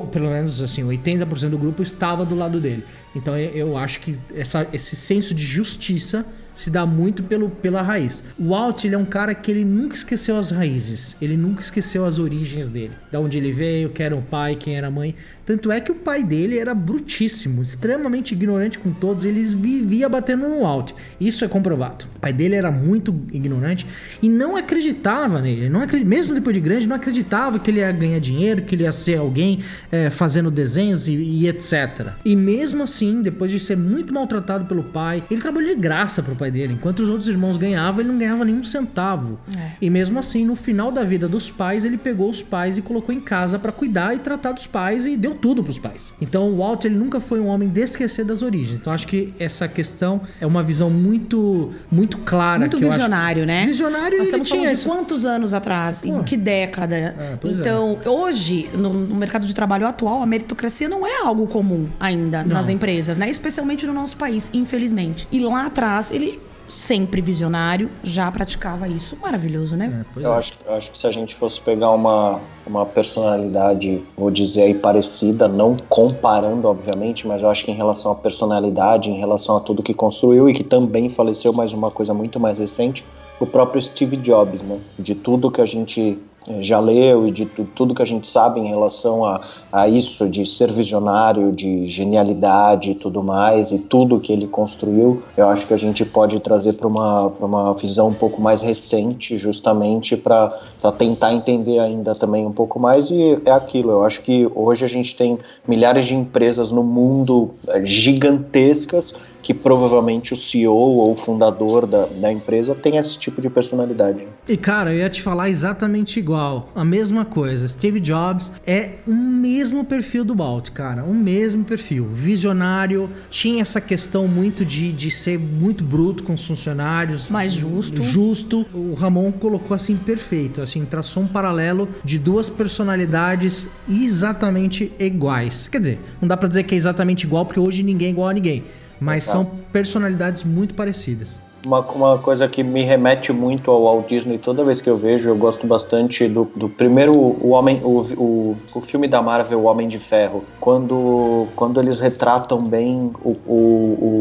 pelo menos assim, 80% do grupo estava do lado dele. Então eu- acho que essa- esse senso de justiça se dá muito pelo, pela raiz. O Walt, ele é um cara que ele nunca esqueceu as raízes, ele nunca esqueceu as origens dele. Da onde ele veio, quem era o pai, quem era a mãe. Tanto é que o pai dele era brutíssimo, extremamente ignorante com todos, ele vivia batendo no Walt. Isso é comprovado. O pai dele era muito ignorante e não acreditava nele. Ele Não acre- Mesmo depois de grande, não acreditava que ele ia ganhar dinheiro, que ele ia ser alguém eh, fazendo desenhos e, e etc. E mesmo assim, depois de ser muito maltratado pelo pai, ele trabalhou de graça pro pai dele. Enquanto os outros irmãos ganhavam, ele não ganhava nenhum centavo. É. E mesmo assim, no final da vida dos pais, ele pegou os pais e colocou em casa pra cuidar e tratar dos pais e deu tudo pros pais. Então, o Walt ele nunca foi um homem de esquecer das origens. Então, acho que essa questão é uma visão muito muito clara. Muito eu acho- visionário, né? Visionário Nós e ele estamos tinha falando de quantos anos atrás? Em Pô. que década? pois é. então, hoje, no, no mercado de trabalho atual, a meritocracia não é algo comum ainda nas empresas, né? Especialmente no nosso país, infelizmente. E lá atrás, ele sempre visionário, já praticava isso. Maravilhoso, né? É, pois Eu é. acho, eu acho que se a gente fosse pegar uma, uma personalidade, vou dizer aí, parecida, não comparando, obviamente, mas eu acho que em relação à personalidade, em relação a tudo que construiu e que também faleceu, mas uma coisa muito mais recente, o próprio Steve Jobs, né? De tudo que a gente já leu e de tu- tudo que a gente sabe em relação a, a isso, de ser visionário, de genialidade e tudo mais, e tudo que ele construiu, eu acho que a gente pode trazer para uma, uma visão um pouco mais recente, justamente para tentar entender ainda também um pouco mais. E é aquilo, eu acho que hoje a gente tem milhares de empresas no mundo eh, gigantescas que provavelmente o CEO ou o fundador da, da empresa tem esse tipo de personalidade. E cara, eu ia te falar exatamente igual. A mesma coisa. Steve Jobs é o mesmo perfil do Walt, cara. O mesmo perfil. Visionário, tinha essa questão muito de, de ser muito bruto com os funcionários. Mais justo. Justo. O Ramon colocou assim perfeito. Assim, traçou um paralelo de duas personalidades exatamente iguais. Quer dizer, não dá pra dizer que é exatamente igual, porque hoje ninguém é igual a ninguém. Mas Exato. são personalidades muito parecidas. Uma, uma coisa que me remete muito ao Walt Disney, toda vez que eu vejo, eu gosto bastante do, do primeiro o homem, o, o, o filme da Marvel, O Homem de Ferro, quando, quando eles retratam bem o, o,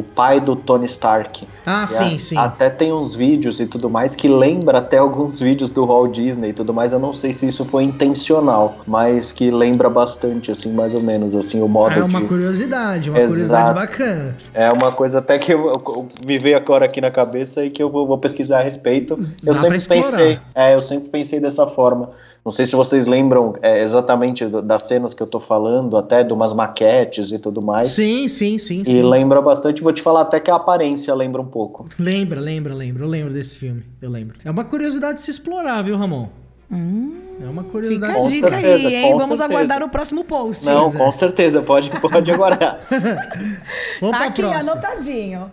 o pai do Tony Stark. Ah, E sim, a- sim. Até tem uns vídeos e tudo mais que lembra até alguns vídeos do Walt Disney e tudo mais. Eu não sei se isso foi intencional, mas que lembra bastante, assim, mais ou menos, assim, o modo É uma de... curiosidade, uma Exato. curiosidade bacana. É uma coisa até que eu, eu- me veio agora aqui na cabeça e que eu vou, vou pesquisar a respeito. Dá Eu sempre pra explorar. pensei, é, eu sempre pensei dessa forma. Não sei se vocês lembram é, exatamente do- das cenas que eu tô falando, até de umas maquetes e tudo mais. Sim, sim, sim, E sim. lembra bastante, vou te falar até que a aparência lembra um pouco. Lembra, lembra, lembra. Eu lembro desse filme. Eu lembro. É uma curiosidade de se explorar, viu, Ramon? é uma Fica curiosidade. a Com dica certeza, aí, hein? Vamos certeza. aguardar o próximo post. Não, é. com certeza, pode, pode aguardar. Vamos Tá aqui, próxima. anotadinho.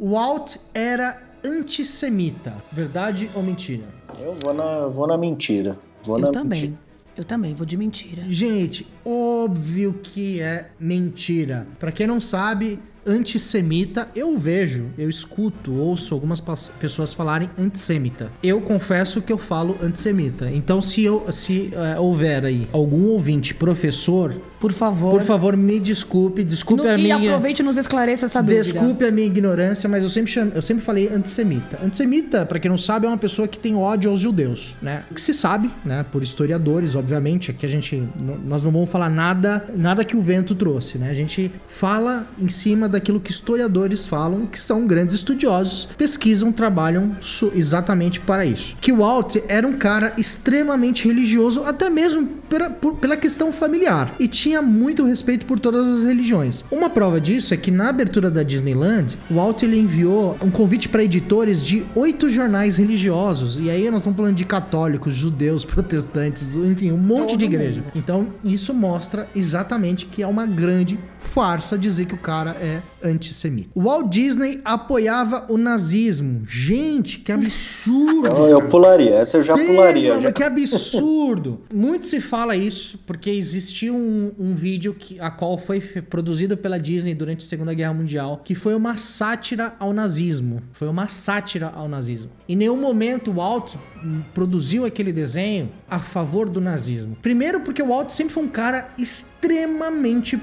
Walt era antissemita. Verdade ou mentira? Eu vou na, eu vou na mentira. Vou na Eu também. mentira. Eu também, vou de mentira. Gente, óbvio que é mentira. Pra quem não sabe, antissemita, eu vejo, eu escuto, ouço algumas pessoas falarem antissemita. Eu confesso que eu falo antissemita. Então, se, eu, se eh, houver aí algum ouvinte professor, Por favor. por favor, me desculpe, desculpe No- a e minha... aproveite e nos esclareça essa dúvida. Desculpe a minha ignorância, mas eu sempre, cham- eu sempre falei antissemita. Antissemita, pra quem não sabe, é uma pessoa que tem ódio aos judeus, né? Que se sabe, né? Por historiadores, obviamente. Aqui a gente, nós não vamos falar nada, nada que o vento trouxe, né? A gente fala em cima daquilo que historiadores falam, que são grandes estudiosos, pesquisam, trabalham exatamente para isso. Que o Walt era um cara extremamente religioso, até mesmo pela, por- pela questão familiar, e tinha muito respeito por todas as religiões. Uma prova disso é que na abertura da Disneyland, o Walt ele enviou um convite para editores de oito jornais religiosos, e aí nós estamos falando de católicos, judeus, protestantes, enfim, um monte Todo de igreja. mundo. Então, isso mostra exatamente que é uma grande farsa dizer que o cara é antissemita. O Walt Disney apoiava o nazismo. Gente, que absurdo! Eu, eu pularia, essa eu já Tem, pularia. mano, Já. Que absurdo! Muito se fala isso porque existiu um, um vídeo que, a qual foi produzido pela Disney durante a Segunda Guerra Mundial, que foi uma sátira ao nazismo. Foi uma sátira ao nazismo. Em nenhum momento o Walt hum, produziu aquele desenho a favor do nazismo. Primeiro porque o Walt sempre foi um cara extremamente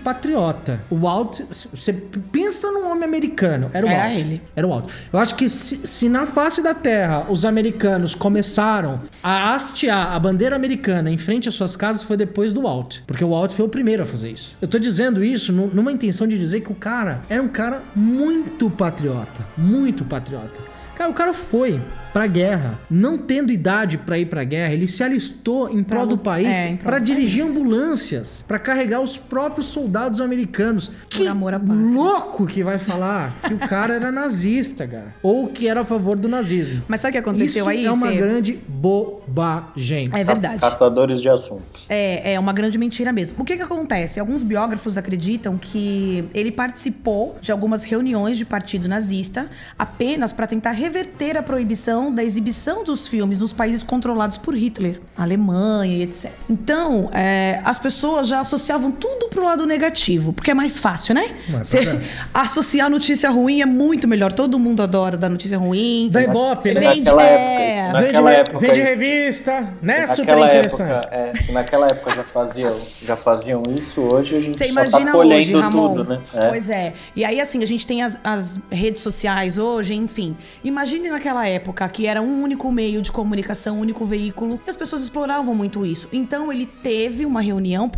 patriota. O Walt, você pensa num homem americano, era o Era Walt. ele. Era o alto. Eu acho que se, se na face da Terra os americanos começaram a hastear a bandeira americana em frente às suas casas, foi depois do Walt. Porque o Walt foi o primeiro a fazer isso. Eu tô dizendo isso nu- numa intenção de dizer que o cara era um cara muito patriota. Muito patriota. Cara, o cara foi pra guerra, não tendo idade pra ir pra guerra, ele se alistou em prol do país é, do dirigir país. ambulâncias, pra carregar os próprios soldados americanos. Que amor à pátria. louco que vai falar que o cara era nazista, cara. Ou que era a favor do nazismo. Mas sabe o que aconteceu Isso aí, é uma Fê? grande bobagem. É verdade. Caçadores de assuntos. É, é uma grande mentira mesmo. O que que acontece? Alguns biógrafos acreditam que ele participou de algumas reuniões de partido nazista apenas para tentar reverter a proibição questão da exibição dos filmes nos países controlados por Hitler, Alemanha e etc. Então, é, as pessoas já associavam tudo pro lado negativo, porque é mais fácil, né? Mas, Você é. associar notícia ruim é muito melhor. Todo mundo adora dar notícia ruim. Da Ibope, né? Vende- naquela é, época, Vende, naquela época, vende revista, né? se Super naquela interessante. época, é, se naquela época já faziam, já faziam isso, hoje a gente Você só imagina tá colhendo hoje, Ramon. tudo, né? É. Pois é. E aí, assim, a gente tem as, as redes sociais hoje, enfim. Imagine naquela época que era um único meio de comunicação, um único veículo, e as pessoas exploravam muito isso. Então, ele teve uma reunião,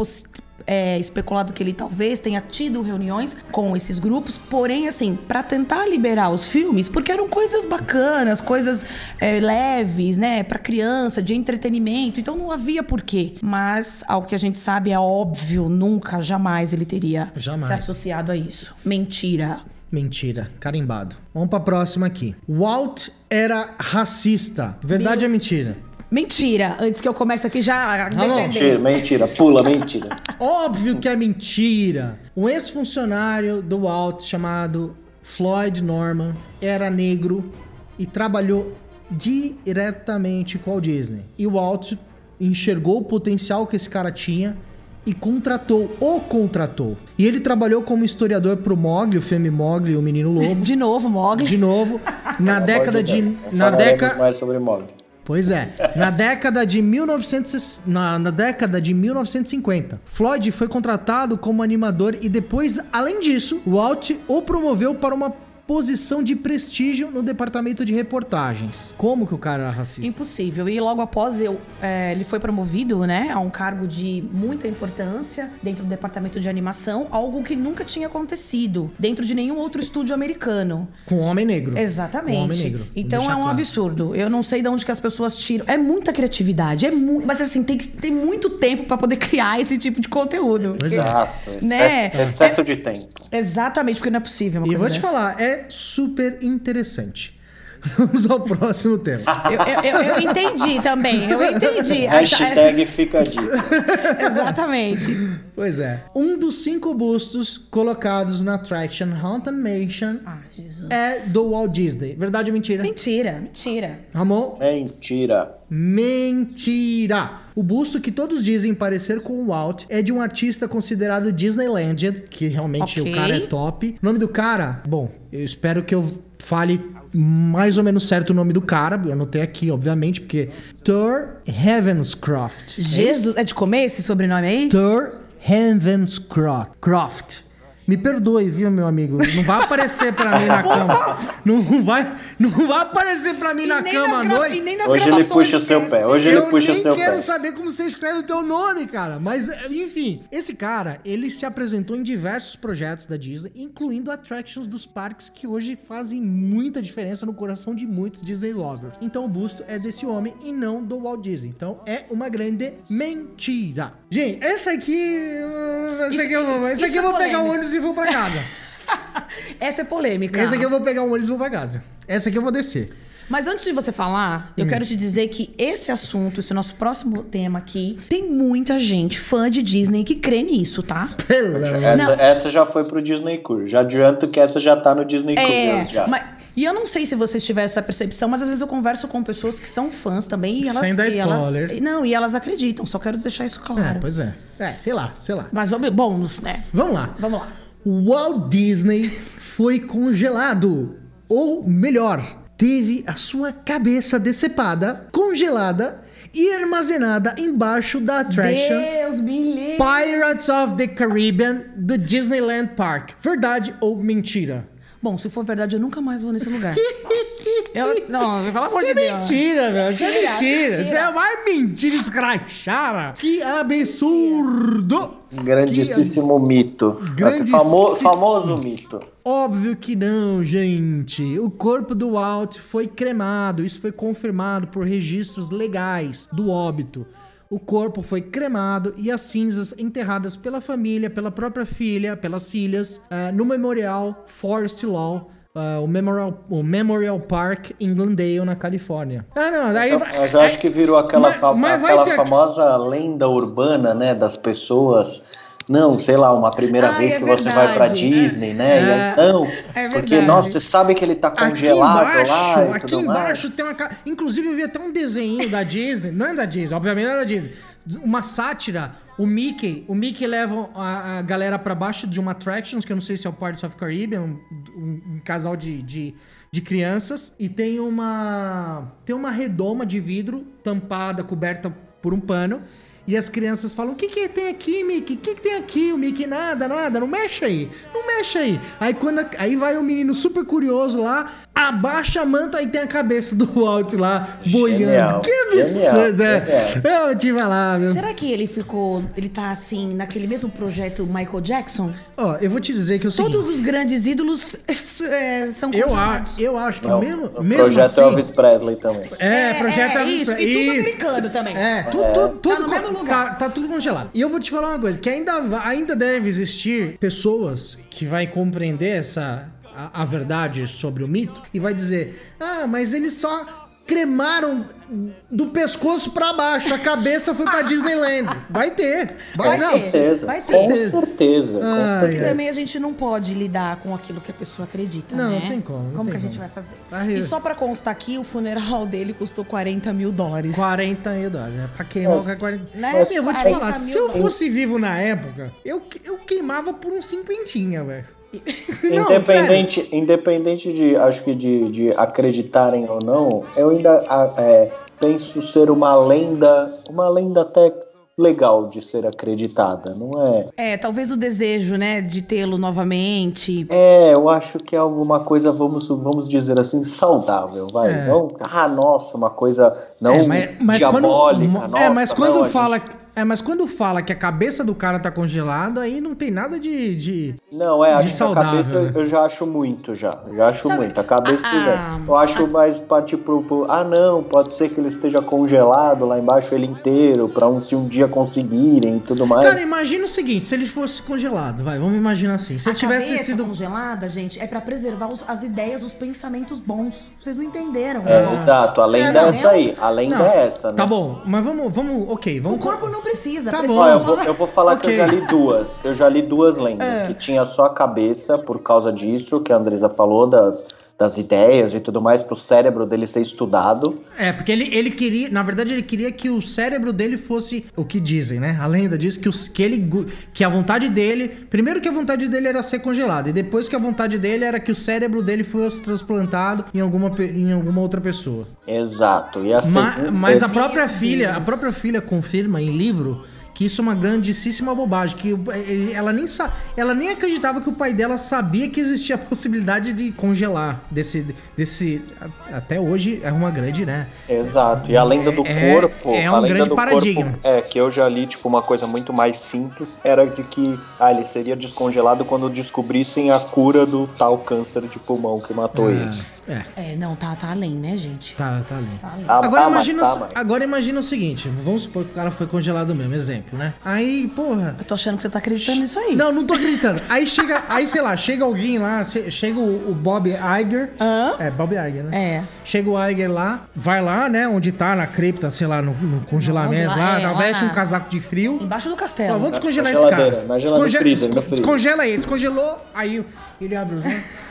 é, especulado que ele talvez tenha tido reuniões com esses grupos, porém, assim, pra tentar liberar os filmes, porque eram coisas bacanas, coisas é, leves, né, Pra criança, de entretenimento, então não havia porquê. Mas, ao que a gente sabe, é óbvio, nunca, jamais ele teria Jamais. se associado a isso. Mentira. Mentira, carimbado. Vamos pra próxima aqui. Walt era racista. Verdade ou mentira? Mentira. Antes que eu comece aqui já defender. Mentira, mentira, pula, mentira. Óbvio que é mentira. Um ex-funcionário do Walt chamado Floyd Norman era negro e trabalhou diretamente com a Disney. E o Walt enxergou o potencial que esse cara tinha e contratou, o contratou. E ele trabalhou como historiador pro Mogli, o filme Mogli, o Menino Lobo. De novo, Mogli. De novo, na década de na década mais sobre Mogli. Pois é, na década de 1900, na, na década de 1950, Floyd foi contratado como animador e depois, além disso, Walt o promoveu para uma posição de prestígio no departamento de reportagens. Como que o cara era racista? Impossível. E logo após eu, é, ele foi promovido, né, a um cargo de muita importância dentro do departamento de animação, algo que nunca tinha acontecido dentro de nenhum outro estúdio americano. Com homem negro. Exatamente. Com homem negro. Então é um claro. absurdo. Eu não sei de onde que as pessoas tiram. É muita criatividade, é mu... mas assim tem que ter muito tempo pra poder criar esse tipo de conteúdo. É. Exato, excesso, Né? excesso de tempo. Exatamente, porque não é possível uma E coisa vou te dessa. falar, é super interessante. Vamos ao próximo tema. Eu, eu- eu- entendi também, eu entendi. Hashtag fica a dica. Exatamente. Pois é. Um dos cinco bustos colocados na attraction Haunted Mansion Ah, Jesus. é do Walt Disney. Verdade ou mentira? Mentira, mentira. Ramon? Mentira. Mentira! O busto que todos dizem parecer com o Walt é de um artista considerado Disney Legend, que realmente Ok. o cara é top. O nome do cara, bom, eu espero que eu fale mais ou menos certo o nome do cara. Eu anotei aqui, obviamente, porque Thor Heavenscroft. Jesus, é de comer esse sobrenome aí? Thor Heavenscroft. Croft. Me perdoe, viu, meu amigo? Não vai aparecer pra mim na cama. Não vai, não vai aparecer pra mim E na cama à noite. e nem nas Hoje ele puxa o seu pé. Hoje ele eu puxa o nem seu quero pé. saber como você escreve o teu nome, cara. Mas, enfim, esse cara, ele se apresentou em diversos projetos da Disney, incluindo attractions dos parques que hoje fazem muita diferença no coração de muitos Disney lovers. Então o busto é desse homem e não do Walt Disney. Então é uma grande mentira. Gente, essa aqui... hum, Essa Isso- aqui eu vou, essa aqui isso eu vou é pegar o ônibus e vou pra casa. Essa é polêmica. Essa aqui eu vou pegar o ônibus e vou pra casa. Essa aqui eu vou descer. Mas antes de você falar, Hum. eu quero te dizer que esse assunto, esse nosso próximo tema aqui, tem muita gente fã de Disney que crê nisso, tá? Pelo Essa, essa já foi pro Disney Cruise. Já adianto que essa já tá no Disney É, Cruise. Já. mas, e eu não sei se vocês tiveram essa percepção, mas às vezes eu converso com pessoas que são fãs também e elas. Sem dar e elas spoiler. não, e elas acreditam, só quero deixar isso É, claro. pois é. É, sei lá, sei lá. Mas vamos, bônus, né? Vamos lá. Vamos lá. Walt Disney foi congelado. Ou melhor, teve a sua cabeça decepada, congelada e armazenada embaixo da attraction Deus. Pirates of the Caribbean do Disneyland Park. Verdade ou mentira? Bom, se for verdade, eu nunca mais vou nesse lugar. eu, não, pelo amor Isso de é Deus. mentira, velho. Isso é Mentira. Isso é uma mentira escrachada. Que absurdo. Grandíssimo mito. Grandíssimo- Famo- famoso mito. Óbvio que não, gente. O corpo do Walt foi cremado. Isso foi confirmado por registros legais do óbito. O corpo foi cremado e as cinzas enterradas pela família, pela própria filha, pelas filhas, ah, no Memorial Forest Law, ah, o, Memorial, o Memorial Park em Glendale, na Califórnia. Ah, não, daí Mas, mas eu acho que virou aquela, Mas- mas aquela ter- famosa lenda urbana, né? Das pessoas não, sei lá, uma primeira Ai, vez é que você vai pra verdade. Disney, né? E aí, não, É porque, verdade. nossa, você sabe que ele tá congelado aqui embaixo, lá e aqui tudo mais. embaixo tem uma. Inclusive, eu vi até um desenho da Disney. Não é da Disney, obviamente não é da Disney. Uma sátira. O Mickey. O Mickey leva a, a galera pra baixo de uma Attractions, que eu não sei se é o Pirates of Caribbean, um, um- um casal de, de, de crianças. E tem uma. Tem uma redoma de vidro tampada, coberta por um pano. E as crianças falam: O que, que tem aqui, Mickey? O que, que tem aqui? O Mickey, nada, nada, não mexe aí, não mexe aí. Aí, quando, a- aí vai o menino super curioso lá, abaixa a manta e tem a cabeça do Walt lá, boiando. Genial, Que absurdo, né? Eu te falar, meu. Será que ele ficou. Ele tá assim, naquele mesmo projeto Michael Jackson? Ó, eu vou te dizer que é o seguinte. Todos os grandes ídolos é, são Eu acho, eu acho que Não, mesmo, o mesmo projeto assim... Elvis Presley também. É, projeto é, Elvis isso, Presley. e tudo Isso. americano também. É, tudo, tudo, tudo no co- mesmo lugar. Tá, tá tudo congelado. E eu vou te falar uma coisa, que ainda, ainda deve existir pessoas que vai compreender essa a, a verdade sobre o mito e vai dizer, ah, mas eles só cremaram do pescoço pra baixo, a cabeça foi pra Disneyland. Vai ter. Vai, Vai não. ter. certeza, Vai ter. com certeza, com Ai, certeza. Também a gente não pode lidar com aquilo que a pessoa acredita, Não, né? não tem como, não Como tem que a gente como. vai fazer? Aí- E só pra constar aqui, o funeral dele custou 40 mil dólares. 40 mil dólares. É pra queimar o 40. Né? Eu vou te 40 falar, se eu fosse vivo na época, eu, eu queimava por uns cinquentinha, velho. Não, Independente, independente de, acho que de, de acreditarem ou não, eu ainda é, penso ser uma lenda, uma lenda até legal de ser acreditada, não é? É, talvez o desejo, né, de tê-lo novamente. É, eu acho que é alguma coisa, vamos, vamos dizer assim, saudável, vai. É. Não, ah, nossa, uma coisa não É, mas, mas diabólica, quando, nossa, é, mas quando não, fala, gente- é, mas quando fala que a cabeça do cara tá congelada, aí não tem nada de, de Não, é, de acho que a saudável, cabeça né? eu já acho muito, já. Já acho Sabe, muito. A cabeça, a- né, eu acho mais partir pro, pro- Ah, não, pode ser que ele esteja congelado lá embaixo ele inteiro, pra um, se um dia conseguirem e tudo mais. Cara, imagina o seguinte, se ele fosse congelado, vai, vamos imaginar assim. Se a ele tivesse cabeça sido congelada, gente, é pra preservar os- as ideias, os pensamentos bons. Vocês não entenderam. É, né? exato, a lenda não, é essa aí. A lenda Não, é essa, né? Tá bom, mas vamos, vamos, OK, O vamos corpo não precisa. Tá precisa bom. Eu, vou, eu vou falar que eu já li duas. Eu já li duas lendas. É. Que tinha só a cabeça, por causa disso, que a Andresa falou, das, das ideias e tudo mais, pro cérebro dele ser estudado. É, porque ele, ele queria, na verdade, ele queria que o cérebro dele fosse o que dizem, né? A lenda diz que, os, que ele que a vontade dele, primeiro que a vontade dele era ser congelado e depois que a vontade dele era que o cérebro dele fosse transplantado em alguma, em alguma outra pessoa. Exato. E a Ma- mas a própria filha, a própria filha confirma em livro que isso é uma grandíssima bobagem, que ela nem ela nem acreditava que o pai dela sabia que existia a possibilidade de congelar desse desse a- até hoje é uma grande, né? Exato. E a lenda do É- corpo. é a um lenda grande do paradigma. corpo. É, que eu já li, tipo, uma coisa muito mais simples. Era de que ah, ele seria descongelado quando descobrissem a cura do tal câncer de pulmão que matou ele. É, É, não, tá, tá além, né, gente? tá, tá ali. Tá além. Ah, Agora, tá, mas imagina, tá, agora imagina o seguinte, vamos supor que o cara foi congelado mesmo, exemplo, né? Aí, porra, Eu tô achando que você tá acreditando nisso aí. Não, não tô acreditando. Aí chega, aí sei lá, chega alguém lá, che- chega o, o Bob Iger. Hã? É, Bob Iger, né? É. Chega o Iger lá, vai lá, né, onde tá, na cripta, sei lá, no, no congelamento lá, lá, é, tá, lá veste um casaco de frio. Embaixo do Ó, castelo. vamos descongelar esse cara. na no freezer. Descongela ele, descongelou, aí ele abre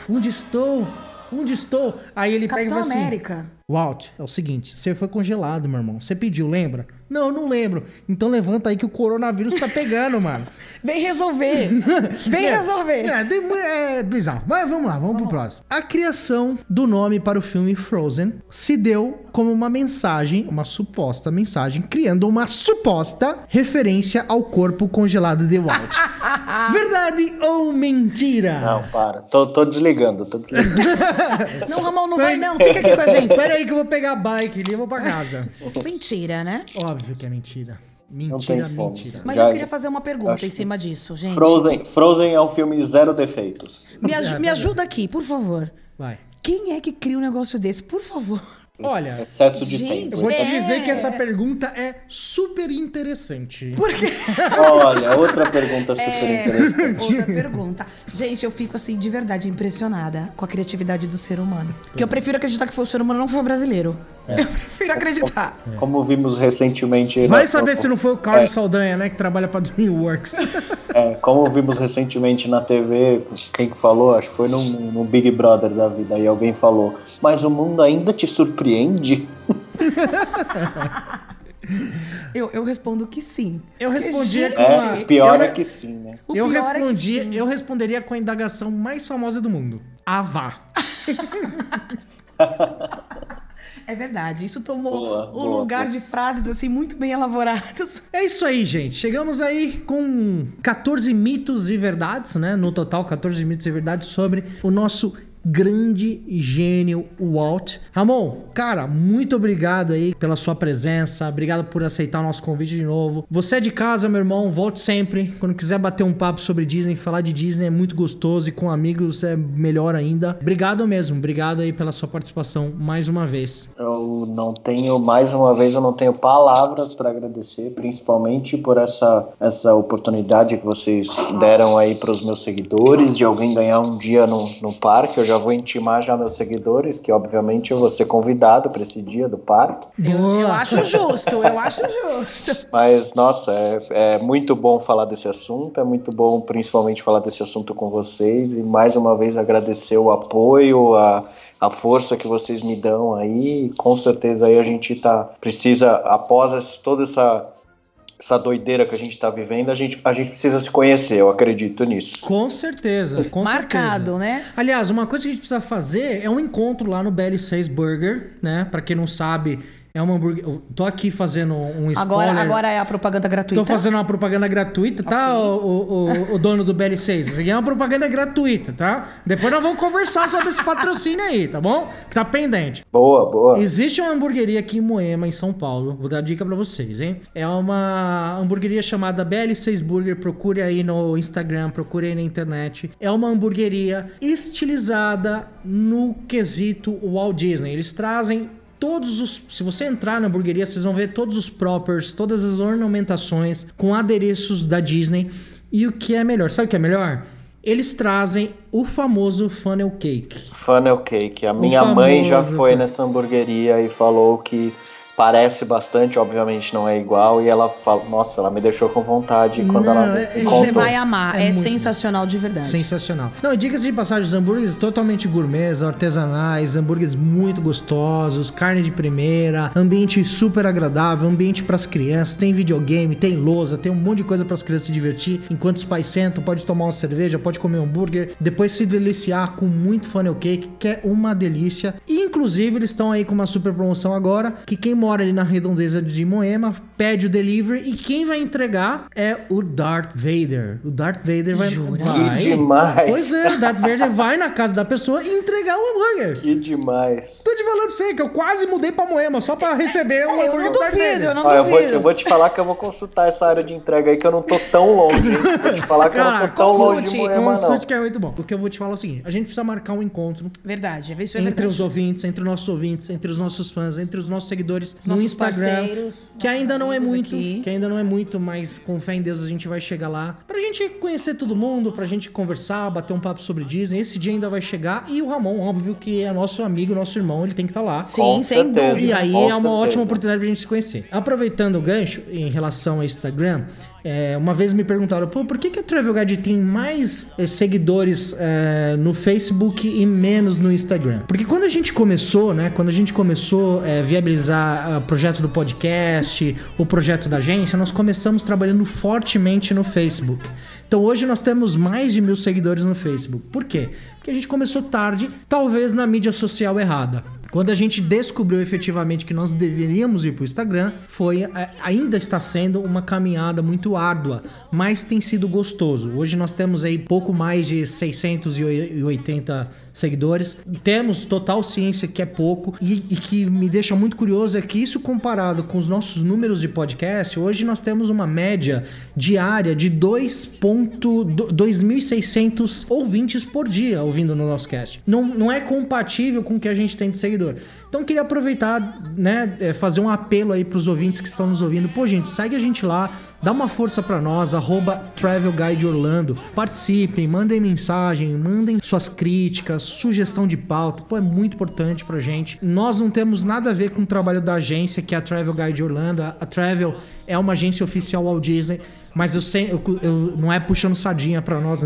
o onde estou? Onde estou? Aí ele pega e Capitão fala assim... América. Walt, é o seguinte, você foi congelado, meu irmão. Você pediu, lembra? Não, não lembro. Então levanta aí que o coronavírus tá pegando, mano. Vem resolver. Vem É, resolver. É, é bizarro. Mas vamos lá, vamos pro próximo. A criação do nome para o filme Frozen se deu como uma mensagem, uma suposta mensagem, criando uma suposta referência ao corpo congelado de Walt. Verdade ou mentira? Não, para. Tô, tô desligando, tô desligando. Não, Ramon, não vai não. Fica aqui com a gente. Pera aí que eu vou pegar a bike ali e vou pra casa. Mentira, né? Óbvio que é mentira. Não tem Mentira, mentira. Mas Já- eu queria fazer uma pergunta em que- cima disso, gente. Frozen, Frozen é um filme zero defeitos. Me, aj- me ajuda aqui, por favor. Vai. Quem é que cria um negócio desse? Por favor. Olha, Excesso de Gente, tempo. eu vou te É. dizer que essa pergunta é super interessante. Olha, outra pergunta super É, interessante. Outra pergunta. Gente, eu fico assim, de verdade, impressionada com a criatividade do ser humano. Porque eu prefiro acreditar que foi o ser humano, não foi o brasileiro. Eu prefiro acreditar. Como vimos recentemente. Vai na- saber se não foi o Carlos É. Saldanha, né, que trabalha pra DreamWorks. É, como vimos recentemente na TV, quem que falou? Acho que foi no, no Big Brother da vida. Aí alguém falou: Mas o mundo ainda te surpreende? Eu, eu respondo que sim. Eu respondia com É, pior eu- é que sim, né? o eu pior é que respondia, sim. eu responderia com a indagação mais famosa do mundo. Avá. É verdade. Isso tomou Boa, o boa, lugar boa. de frases assim muito bem elaboradas. É isso aí, gente. Chegamos aí com 14 mitos e verdades, né? No total, 14 mitos e verdades sobre o nosso grande gênio Walt. Ramon, cara, muito obrigado aí pela sua presença. Obrigado por aceitar o nosso convite de novo. Você é de casa, meu irmão. Volte sempre. Quando quiser bater um papo sobre Disney, falar de Disney é muito gostoso e com amigos é melhor ainda. Obrigado mesmo. Obrigado aí pela sua participação mais uma vez. Eu não tenho, mais uma vez, eu não tenho palavras para agradecer, principalmente por essa, essa oportunidade que vocês deram aí para os meus seguidores, de alguém ganhar um dia no, no parque. Eu já vou intimar já meus seguidores, que obviamente eu vou ser convidado para esse dia do parque. Boa. Eu acho justo, eu acho justo. Mas, nossa, é, é muito bom falar desse assunto, é muito bom principalmente falar desse assunto com vocês e mais uma vez agradecer o apoio, a, a força que vocês me dão aí. Com certeza aí a gente tá, precisa, após essa- toda essa, essa doideira que a gente tá vivendo, a gente, a gente precisa se conhecer, eu acredito nisso. Com certeza, com Marcado, certeza. né? Aliás, uma coisa que a gente precisa fazer é um encontro lá no BL6 Burger, né? Pra quem não sabe, é uma hambúrguer. Eu tô aqui fazendo um spoiler. Agora, agora é a propaganda gratuita. Tô fazendo uma propaganda gratuita, tá, o, o, o- o dono do BL6? Isso aqui é uma propaganda gratuita, tá? Depois nós vamos conversar sobre esse patrocínio aí, tá bom? Que tá pendente. Boa, boa. Existe uma hamburgueria aqui em Moema, em São Paulo. Vou dar dica pra vocês, hein? É uma hamburgueria chamada BL6 Burger. Procure aí no Instagram, procure aí na internet. É uma hamburgueria estilizada no quesito Walt Disney. Eles trazem todos os. Se você entrar na hamburgueria, vocês vão ver todos os proppers, todas as ornamentações com adereços da Disney. E o que é melhor? Sabe o que é melhor? Eles trazem o famoso funnel cake. Funnel Cake. A minha mãe já foi nessa hamburgueria e falou que parece bastante, obviamente não é igual. E ela fala, nossa, ela me deixou com vontade quando Não, ela é- me é-. Você vai amar, É é, muito sensacional de verdade. Sensacional. Não, e diga-se de passagem, os hambúrgueres totalmente gourmets, artesanais, hambúrgueres muito gostosos, carne de primeira, ambiente super agradável, ambiente pras crianças, tem videogame, tem lousa, tem um monte de coisa pras crianças se divertir. Enquanto os pais sentam, pode tomar uma cerveja, pode comer um hambúrguer, depois se deliciar com muito funnel cake, que é uma delícia. E, inclusive, eles estão aí com uma super promoção agora, que quem mora ali na redondeza de Moema pede o delivery e quem vai entregar é o Darth Vader. O Darth Vader vai, Jura? vai Que demais. Pois é, o Darth Vader vai na casa da pessoa e entregar o hambúrguer. Que demais. Tô te falando pra você que eu quase mudei pra Moema só pra receber o É, eu hambúrguer não do Darth duvido, Vader. eu não Ó, eu, vou, eu vou te falar que eu vou consultar essa área de entrega aí, que eu não tô tão longe, hein? Vou te falar que eu não tô tão longe de consulte, Moema, não. Consulte que é muito bom. Porque eu vou te falar o seguinte: a gente precisa marcar um encontro Verdade, é isso é entre verdade. os ouvintes, entre os nossos ouvintes, entre os nossos fãs, entre os nossos seguidores no Instagram. parceiros, que ainda não é muito, aqui. que ainda não é muito, mas com fé em Deus a gente vai chegar lá. Pra gente conhecer todo mundo, pra gente conversar, bater um papo sobre Disney. Esse dia ainda vai chegar. E o Ramon, óbvio que é nosso amigo, nosso irmão, ele tem que estar lá. Sim, Com sem certeza. dúvida. E aí Com é uma certeza. ótima oportunidade pra gente se conhecer. Aproveitando o gancho em relação ao Instagram, é, uma vez me perguntaram, pô, por que, que a Travel Guide tem mais eh, seguidores eh, no Facebook e menos no Instagram? Porque quando a gente começou, né? Quando a gente começou a viabilizar ah, o projeto do podcast, o projeto da agência, nós começamos trabalhando fortemente no Facebook. Então hoje nós temos mais de mil seguidores no Facebook. Por quê? Porque a gente começou tarde, talvez na mídia social errada. Quando a gente descobriu efetivamente que nós deveríamos ir para o Instagram, foi é, ainda está sendo uma caminhada muito árdua, mas tem sido gostoso. Hoje nós temos aí pouco mais de 680 seguidores. Temos total ciência que é pouco e, e que me deixa muito curioso é que isso comparado com os nossos números de podcast, hoje nós temos uma média diária de 2.600 ouvintes por dia ouvindo no nosso cast. Não, não é compatível com o que a gente tem de seguidor. Então queria aproveitar, né, é, fazer um apelo aí pros ouvintes que estão nos ouvindo. Pô, gente, segue a gente lá, dá uma força pra nós, arroba Travel Guide Orlando. Participem, mandem mensagem, mandem suas críticas, sugestão de pauta, pô, é muito importante pra gente. Nós não temos nada a ver com o trabalho da agência, que é a Travel Guide Orlando. A, Travel é uma agência oficial Walt Disney, mas eu, sei, eu, eu- não é puxando sardinha pra nós,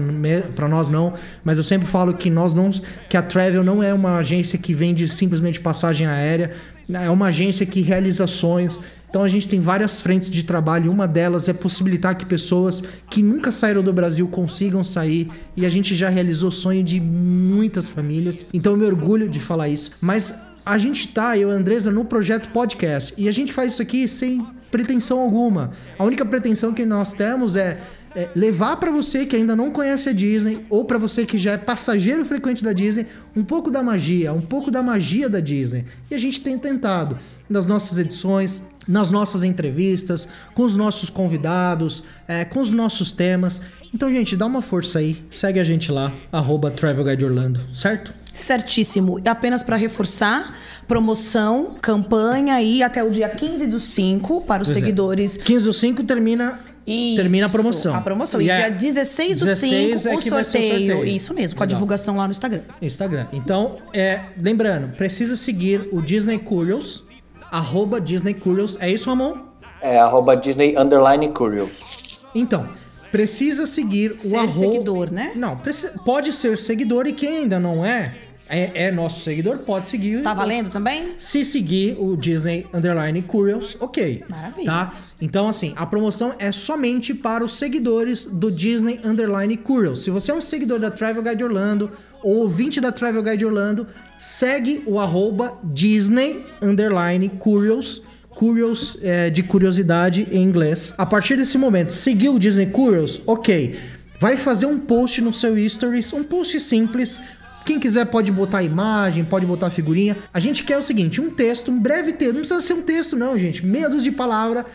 pra nós não, mas eu sempre falo que nós não, que a Travel não é uma agência que vende simplesmente passagem aérea, é uma agência que realiza sonhos. Então a gente tem várias frentes de trabalho. Uma delas é possibilitar que pessoas que nunca saíram do Brasil consigam sair. E a gente já realizou o sonho de muitas famílias. Então eu me orgulho de falar isso. Mas a gente tá, eu e a Andresa, no projeto podcast. E a gente faz isso aqui sem pretensão alguma. A única pretensão que nós temos é. é levar pra você que ainda não conhece a Disney ou pra você que já é passageiro frequente da Disney um pouco da magia, um pouco da magia da Disney. E a gente tem tentado nas nossas edições, nas nossas entrevistas, com os nossos convidados, é, com os nossos temas. Então, gente, dá uma força aí. Segue a gente lá, arroba Travel Guide Orlando, certo? Certíssimo. E apenas para reforçar, promoção, campanha aí até o dia 15 do 5 para os Pois é. seguidores. 15 do 5 termina, Isso, termina a promoção. A promoção. E, é dia 16 do 16 5, é o, ser sorteio. Isso mesmo, com a Legal. divulgação lá no Instagram. Instagram. Então, é, lembrando, precisa seguir o Disney Curious, arroba Disney Curious. É isso, Ramon? É arroba Disney Underline Curious. Então, precisa seguir o Ser arroba... seguidor, né? Não, preci- pode ser seguidor e quem ainda não é, é, é nosso seguidor, pode seguir. Tá valendo também? Se seguir o Disney Underline Curious, ok. Maravilha. Tá? Então, assim, a promoção é somente para os seguidores do Disney Underline Curious. Se você é um seguidor da Travel Guide Orlando ou ouvinte da Travel Guide Orlando, segue o arroba Disney Underline Curious. Curious é, de curiosidade em inglês. A partir desse momento, seguiu o Disney Curious, ok. Vai fazer um post no seu Stories, um post simples, quem quiser pode botar imagem, pode botar figurinha. A gente quer o seguinte: um texto, um breve texto. Não precisa ser um texto, não, gente. Meia dúzia de palavra.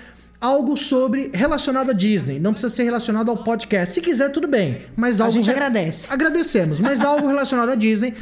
Algo sobre relacionado a Disney. Não precisa ser relacionado ao podcast. Se quiser, tudo bem. Mas algo. gente re- agradece. Agradecemos. Mas algo relacionado a Disney.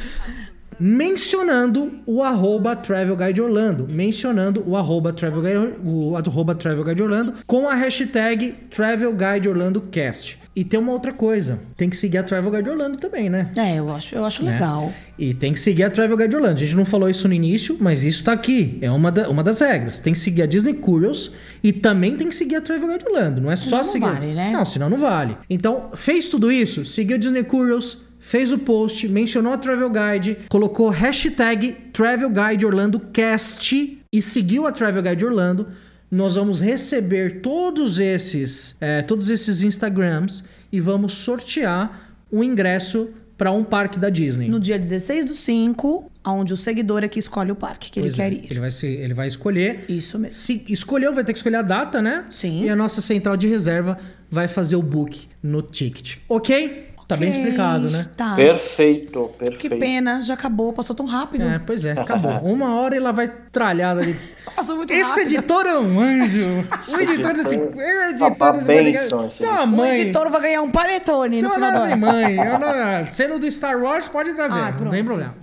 Mencionando o arroba Travel Guide Orlando. Mencionando o arroba Travel Guide, o arroba Travel Guide Orlando com a hashtag Travel Guide Orlando Cast. E tem uma outra coisa. Tem que seguir a Travel Guide Orlando também, né? É, eu acho, eu acho né? legal. E tem que seguir a Travel Guide Orlando. A gente não falou isso no início, mas isso tá aqui. É uma, da- uma das regras. Tem que seguir a Disney Curious e também tem que seguir a Travel Guide Orlando. Não é só não seguir. vale, né? Não, senão não vale. Então, fez tudo isso, seguiu a Disney Curious, fez o post, mencionou a Travel Guide, colocou hashtag Travel Guide Orlando Cast e seguiu a Travel Guide Orlando. Nós vamos receber todos esses, é, todos esses Instagrams e vamos sortear um ingresso para um parque da Disney. No dia 16 do 5, onde o seguidor é que escolhe o parque que Pois ele é, quer ir. Ele vai, se, ele vai escolher. Isso mesmo. Se escolheu, vai ter que escolher a data, né? Sim. E a nossa central de reserva vai fazer o book no ticket. Ok? Tá bem explicado, né? Tá. Perfeito, Que perfeito. pena, já acabou, passou tão rápido. É, pois é, acabou. Uma hora ela vai tralhada ali. Passou muito Esse rápido. editor é um anjo. O editor desse. editor O editor uma desse podcast. esse Sua editor. O mãe. editor vai ganhar um panetone no Seu final do ano. mãe. Sendo do Star Wars, pode trazer. Ah, não tem problema.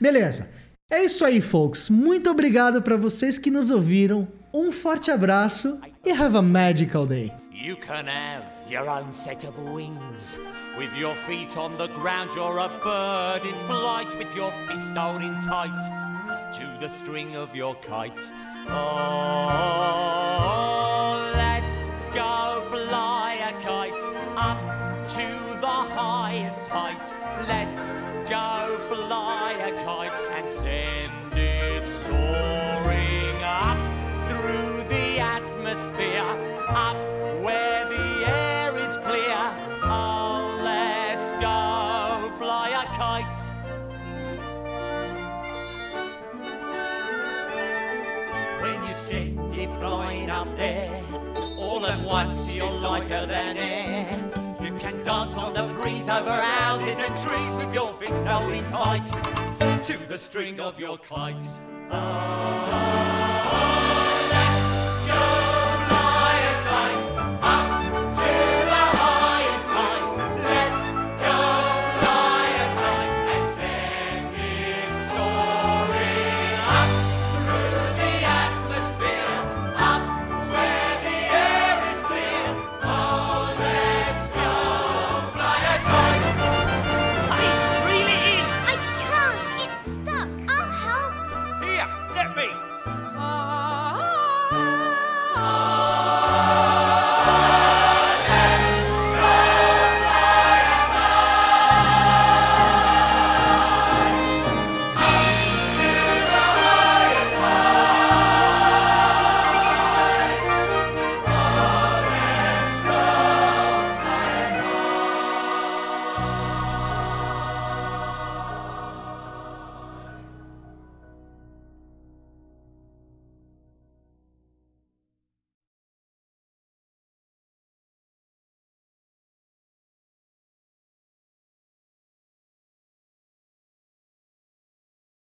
Beleza. É isso aí, folks. Muito obrigado para vocês que nos ouviram. Um forte abraço e have a magical day. You can have your own set of wings. With your feet on the ground, you're a bird in flight, with your fist holding tight to the string of your kite. Oh, once you're lighter than air. You can dance on the breeze over houses and trees with your fist holding tight to the string of your kite. Ah,